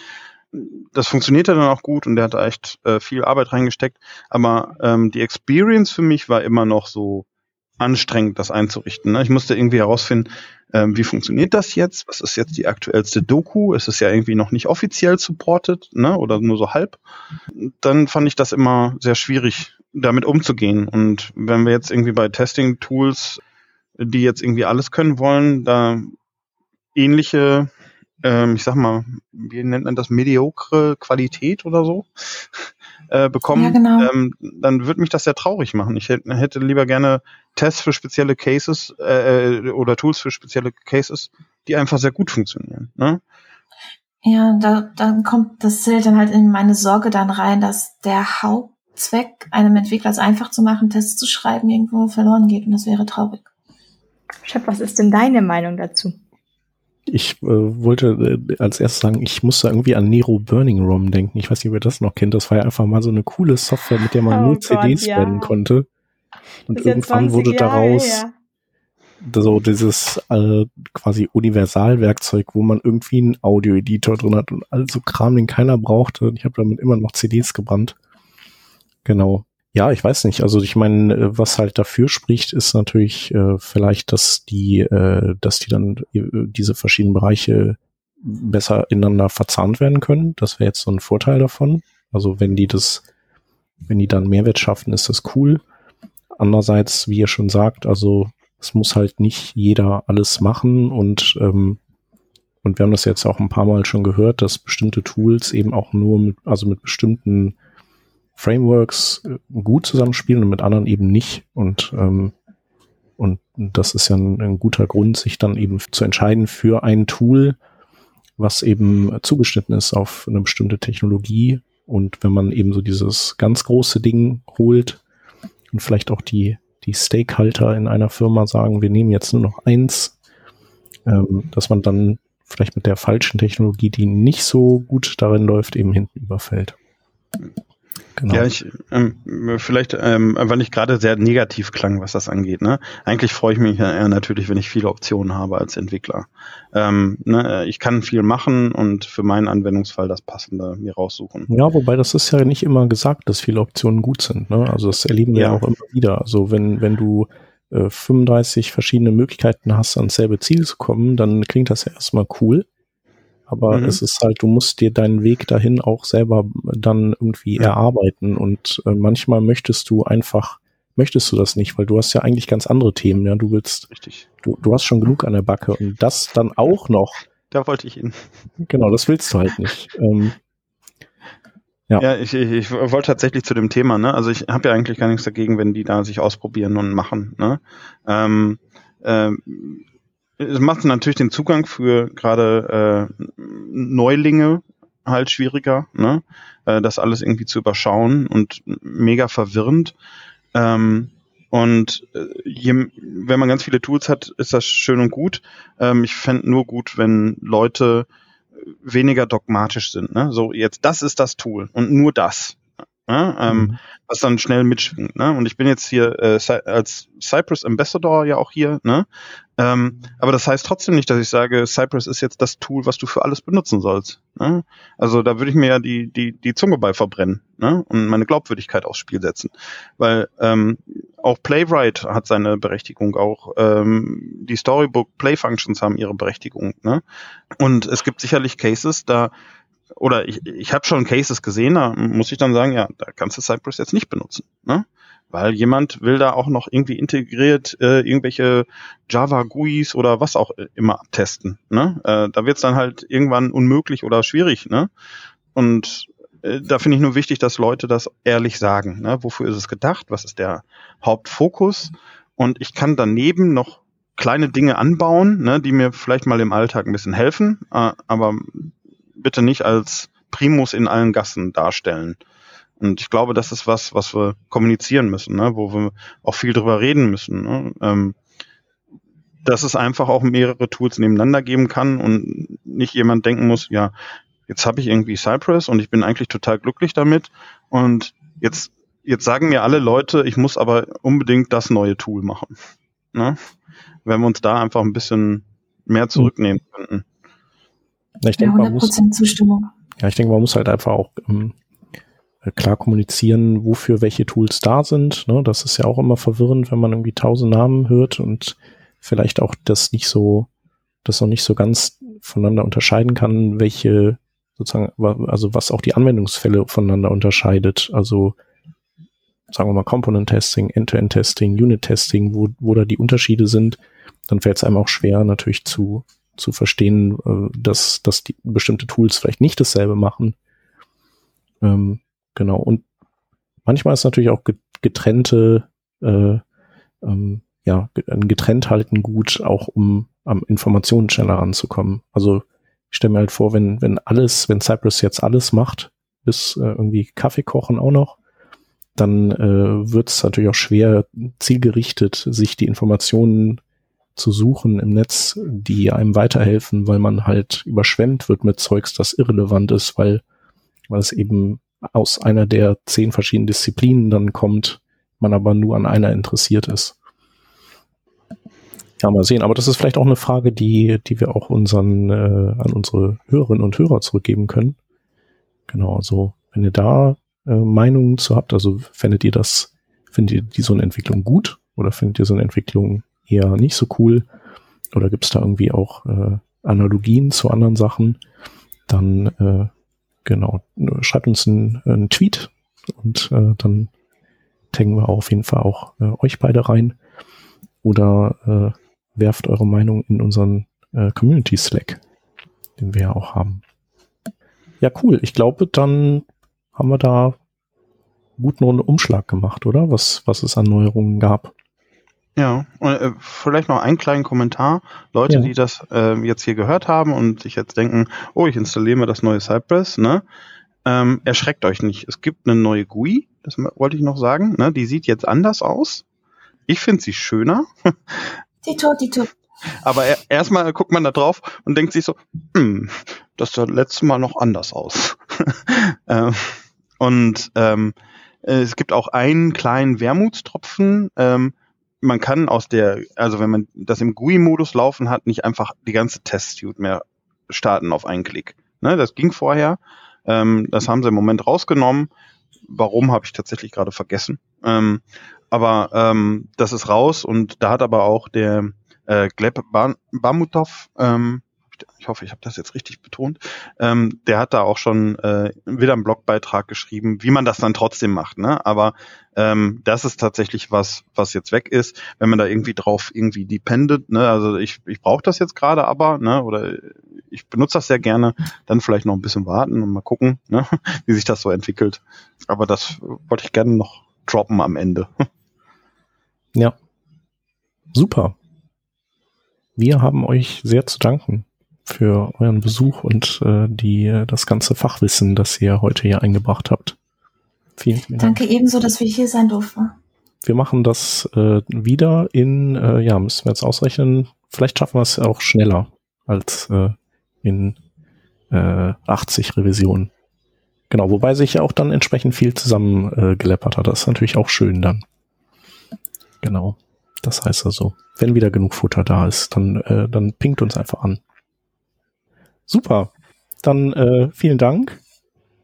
Das funktionierte dann auch gut und der hat da echt äh, viel Arbeit reingesteckt. Aber ähm, die Experience für mich war immer noch so anstrengend, das einzurichten. Ne? Ich musste irgendwie herausfinden, ähm, wie funktioniert das jetzt? Was ist jetzt die aktuellste Doku? Es ist ja irgendwie noch nicht offiziell supported, ne? Oder nur so halb. Dann fand ich das immer sehr schwierig, damit umzugehen. Und wenn wir jetzt irgendwie bei Testing-Tools, die jetzt irgendwie alles können wollen, da ähnliche, ähm, ich sag mal, wie nennt man das, mediokre Qualität oder so [LAUGHS] äh, bekommen, ja, genau. ähm, dann würde mich das sehr traurig machen. Ich hätte, hätte lieber gerne Tests für spezielle Cases äh, oder Tools für spezielle Cases, die einfach sehr gut funktionieren. Ne? Ja, da, dann kommt, das zählt dann halt in meine Sorge dann rein, dass der Haupt Zweck, einem Entwickler es einfach zu machen, Tests zu schreiben, irgendwo verloren geht und das wäre traurig. Chef, was ist denn deine Meinung dazu? Ich äh, wollte äh, als erstes sagen, ich musste irgendwie an Nero Burning Room denken. Ich weiß nicht, ob ihr das noch kennt. Das war ja einfach mal so eine coole Software, mit der man oh nur Gott, CDs ja. brennen konnte. Und irgendwann wurde daraus ja. so dieses äh, quasi Universalwerkzeug, wo man irgendwie einen Audio-Editor drin hat und all so Kram, den keiner brauchte. Ich habe damit immer noch CDs gebrannt. Genau. Ja, ich weiß nicht. Also ich meine, äh, was halt dafür spricht, ist natürlich äh, vielleicht, dass die, äh, dass die dann äh, diese verschiedenen Bereiche besser ineinander verzahnt werden können. Das wäre jetzt so ein Vorteil davon. Also wenn die das, wenn die dann Mehrwert schaffen, ist das cool. Andererseits, wie ihr schon sagt, also es muss halt nicht jeder alles machen und ähm, und wir haben das jetzt auch ein paar Mal schon gehört, dass bestimmte Tools eben auch nur mit, also mit bestimmten Frameworks äh, gut zusammenspielen und mit anderen eben nicht. Und, ähm, und das ist ja ein, ein guter Grund, sich dann eben zu entscheiden für ein Tool, was eben zugeschnitten ist auf eine bestimmte Technologie. Und wenn man eben so dieses ganz große Ding holt und vielleicht auch die, die Stakeholder in einer Firma sagen, wir nehmen jetzt nur noch eins, ähm, dass man dann vielleicht mit der falschen Technologie, die nicht so gut darin läuft, eben hinten überfällt. Genau. Ja, ich, ähm, vielleicht, ähm, weil ich gerade sehr negativ klang, was das angeht. Ne? Eigentlich freue ich mich ja eher natürlich, wenn ich viele Optionen habe als Entwickler. Ähm, ne, ich kann viel machen und für meinen Anwendungsfall das Passende mir raussuchen. Ja, wobei das ist ja nicht immer gesagt, dass viele Optionen gut sind. Ne? Also das erleben wir ja. auch immer wieder. Also wenn, wenn du äh, 35 verschiedene Möglichkeiten hast, ans selbe Ziel zu kommen, dann klingt das ja erstmal cool. Aber mhm. es ist halt, du musst dir deinen Weg dahin auch selber dann irgendwie ja. erarbeiten. Und äh, manchmal möchtest du einfach, möchtest du das nicht, weil du hast ja eigentlich ganz andere Themen. Ja, du willst, Richtig. Du, du hast schon genug an der Backe und das dann auch noch. Da wollte ich hin. Genau, das willst du halt nicht. [LAUGHS] ähm, Ja, ja ich, ich, ich wollte tatsächlich zu dem Thema, ne? Also ich habe ja eigentlich gar nichts dagegen, wenn die da sich ausprobieren und machen, ne? Ähm, ähm, es macht natürlich den Zugang für gerade äh, Neulinge halt schwieriger, ne? Äh, das alles irgendwie zu überschauen und mega verwirrend. Ähm, und äh, je, wenn man ganz viele Tools hat, ist das schön und gut. Ähm, ich fände nur gut, wenn Leute weniger dogmatisch sind. Ne? So, jetzt das ist das Tool und nur das. Ne? Ähm, mhm. was dann schnell mitschwingt. Ne? Und ich bin jetzt hier äh, als Cypress Ambassador ja auch hier. Ne? Ähm, aber das heißt trotzdem nicht, dass ich sage, Cypress ist jetzt das Tool, was du für alles benutzen sollst. Ne? Also da würde ich mir ja die, die, die Zunge bei verbrennen ne? und meine Glaubwürdigkeit aufs Spiel setzen. Weil ähm, auch Playwright hat seine Berechtigung, auch ähm, die Storybook Play Functions haben ihre Berechtigung. Ne? Und es gibt sicherlich Cases, da oder ich, ich habe schon Cases gesehen, da muss ich dann sagen, ja, da kannst du Cypress jetzt nicht benutzen. Ne? Weil jemand will da auch noch irgendwie integriert äh, irgendwelche Java GUIs oder was auch immer abtesten. Ne? Äh, da wird es dann halt irgendwann unmöglich oder schwierig. Ne? Und äh, da finde ich nur wichtig, dass Leute das ehrlich sagen. Ne? Wofür ist es gedacht? Was ist der Hauptfokus? Und ich kann daneben noch kleine Dinge anbauen, ne, die mir vielleicht mal im Alltag ein bisschen helfen, äh, aber bitte nicht als Primus in allen Gassen darstellen. Und ich glaube, das ist was, was wir kommunizieren müssen, ne? wo wir auch viel drüber reden müssen. Ne? Ähm, dass es einfach auch mehrere Tools nebeneinander geben kann und nicht jemand denken muss, ja, jetzt habe ich irgendwie Cypress und ich bin eigentlich total glücklich damit und jetzt, jetzt sagen mir alle Leute, ich muss aber unbedingt das neue Tool machen. Ne? Wenn wir uns da einfach ein bisschen mehr zurücknehmen könnten. Ja, ich denke, man muss, Zustimmung. Ja, ich denke, man muss halt einfach auch ähm, klar kommunizieren, wofür welche Tools da sind. Ne? Das ist ja auch immer verwirrend, wenn man irgendwie tausend Namen hört und vielleicht auch das nicht so, das noch nicht so ganz voneinander unterscheiden kann, welche sozusagen, also was auch die Anwendungsfälle voneinander unterscheidet. Also sagen wir mal Component Testing, End-to-End Testing, Unit Testing, wo, wo da die Unterschiede sind, dann fällt es einem auch schwer natürlich zu zu verstehen, äh, dass, dass die bestimmte Tools vielleicht nicht dasselbe machen. Ähm, genau. Und manchmal ist natürlich auch getrennte, äh, ähm, ja, ein getrennt halten gut, auch um am Informationen schneller ranzukommen. Also ich stelle mir halt vor, wenn, wenn alles, wenn Cypress jetzt alles macht, bis äh, irgendwie Kaffee kochen auch noch, dann äh, wird es natürlich auch schwer, zielgerichtet sich die Informationen zu suchen im Netz, die einem weiterhelfen, weil man halt überschwemmt wird mit Zeugs, das irrelevant ist, weil, weil es eben aus einer der zehn verschiedenen Disziplinen dann kommt, man aber nur an einer interessiert ist. Ja, mal sehen. Aber das ist vielleicht auch eine Frage, die, die wir auch unseren, äh, an unsere Hörerinnen und Hörer zurückgeben können. Genau, also wenn ihr da äh, Meinungen zu habt, also findet ihr das, findet ihr die so eine Entwicklung gut oder findet ihr so eine Entwicklung eher nicht so cool oder gibt es da irgendwie auch äh, Analogien zu anderen Sachen, dann äh, genau, schreibt uns einen Tweet und äh, dann taggen wir auf jeden Fall auch äh, euch beide rein oder äh, werft eure Meinung in unseren äh, Community Slack, den wir ja auch haben. Ja, cool. Ich glaube, dann haben wir da guten Umschlag gemacht, oder? Was, was es an Neuerungen gab. Ja, und äh, vielleicht noch einen kleinen Kommentar. Leute, ja. die das äh, jetzt hier gehört haben und sich jetzt denken, oh, ich installiere mir das neue Cypress, ne? Ähm, erschreckt euch nicht. Es gibt eine neue GUI, das wollte ich noch sagen. Ne? Die sieht jetzt anders aus. Ich finde sie schöner. [LAUGHS] Tito, Tito. Aber er, erstmal guckt man da drauf und denkt sich so, hm, das sah letztes Mal noch anders aus. [LAUGHS] ähm, und ähm, es gibt auch einen kleinen Wermutstropfen. Ähm, man kann aus der, also wenn man das im GUI-Modus laufen hat, nicht einfach die ganze Test-Suite mehr starten auf einen Klick. Ne, das ging vorher. Ähm, das haben sie im Moment rausgenommen. Warum habe ich tatsächlich gerade vergessen. Ähm, aber ähm, das ist raus und da hat aber auch der äh, Gleb Bamutov, ähm, ich hoffe, ich habe das jetzt richtig betont, ähm, der hat da auch schon äh, wieder einen Blogbeitrag geschrieben, wie man das dann trotzdem macht. Ne? Aber ähm, das ist tatsächlich was, was jetzt weg ist, wenn man da irgendwie drauf irgendwie dependet. Ne? Also ich, ich brauche das jetzt gerade aber, ne? oder ich benutze das sehr gerne, dann vielleicht noch ein bisschen warten und mal gucken, ne? [LAUGHS] wie sich das so entwickelt. Aber das wollte ich gerne noch droppen am Ende. [LAUGHS] Ja. Super. Wir haben euch sehr zu danken für euren Besuch und äh, die, das ganze Fachwissen, das ihr heute hier eingebracht habt. Vielen, vielen Dank. Danke ebenso, dass wir hier sein durften. Wir machen das äh, wieder in, äh, ja, müssen wir jetzt ausrechnen, vielleicht schaffen wir es auch schneller als äh, in äh, 80 Revisionen. Genau, wobei sich ja auch dann entsprechend viel zusammen äh, hat. Das ist natürlich auch schön dann. Genau. Das heißt also, wenn wieder genug Futter da ist, dann, äh, dann pinkt uns einfach an. Super. Dann äh, vielen Dank.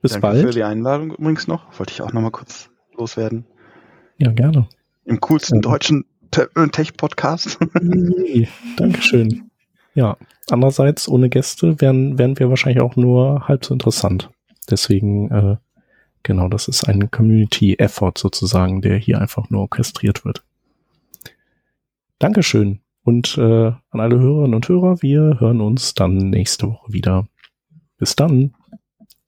Bis Danke bald. für die Einladung übrigens noch. Wollte ich auch noch mal kurz loswerden. Ja, gerne. Im coolsten ja. deutschen Tech-Podcast. [LAUGHS] Dankeschön. Ja, andererseits, ohne Gäste wären, wären wir wahrscheinlich auch nur halb so interessant. Deswegen, äh, genau, das ist ein Community-Effort sozusagen, der hier einfach nur orchestriert wird. Dankeschön. Und äh, an alle Hörerinnen und Hörer, wir hören uns dann nächste Woche wieder. Bis dann.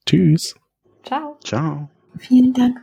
Tschüss. Ciao. Ciao. Vielen Dank.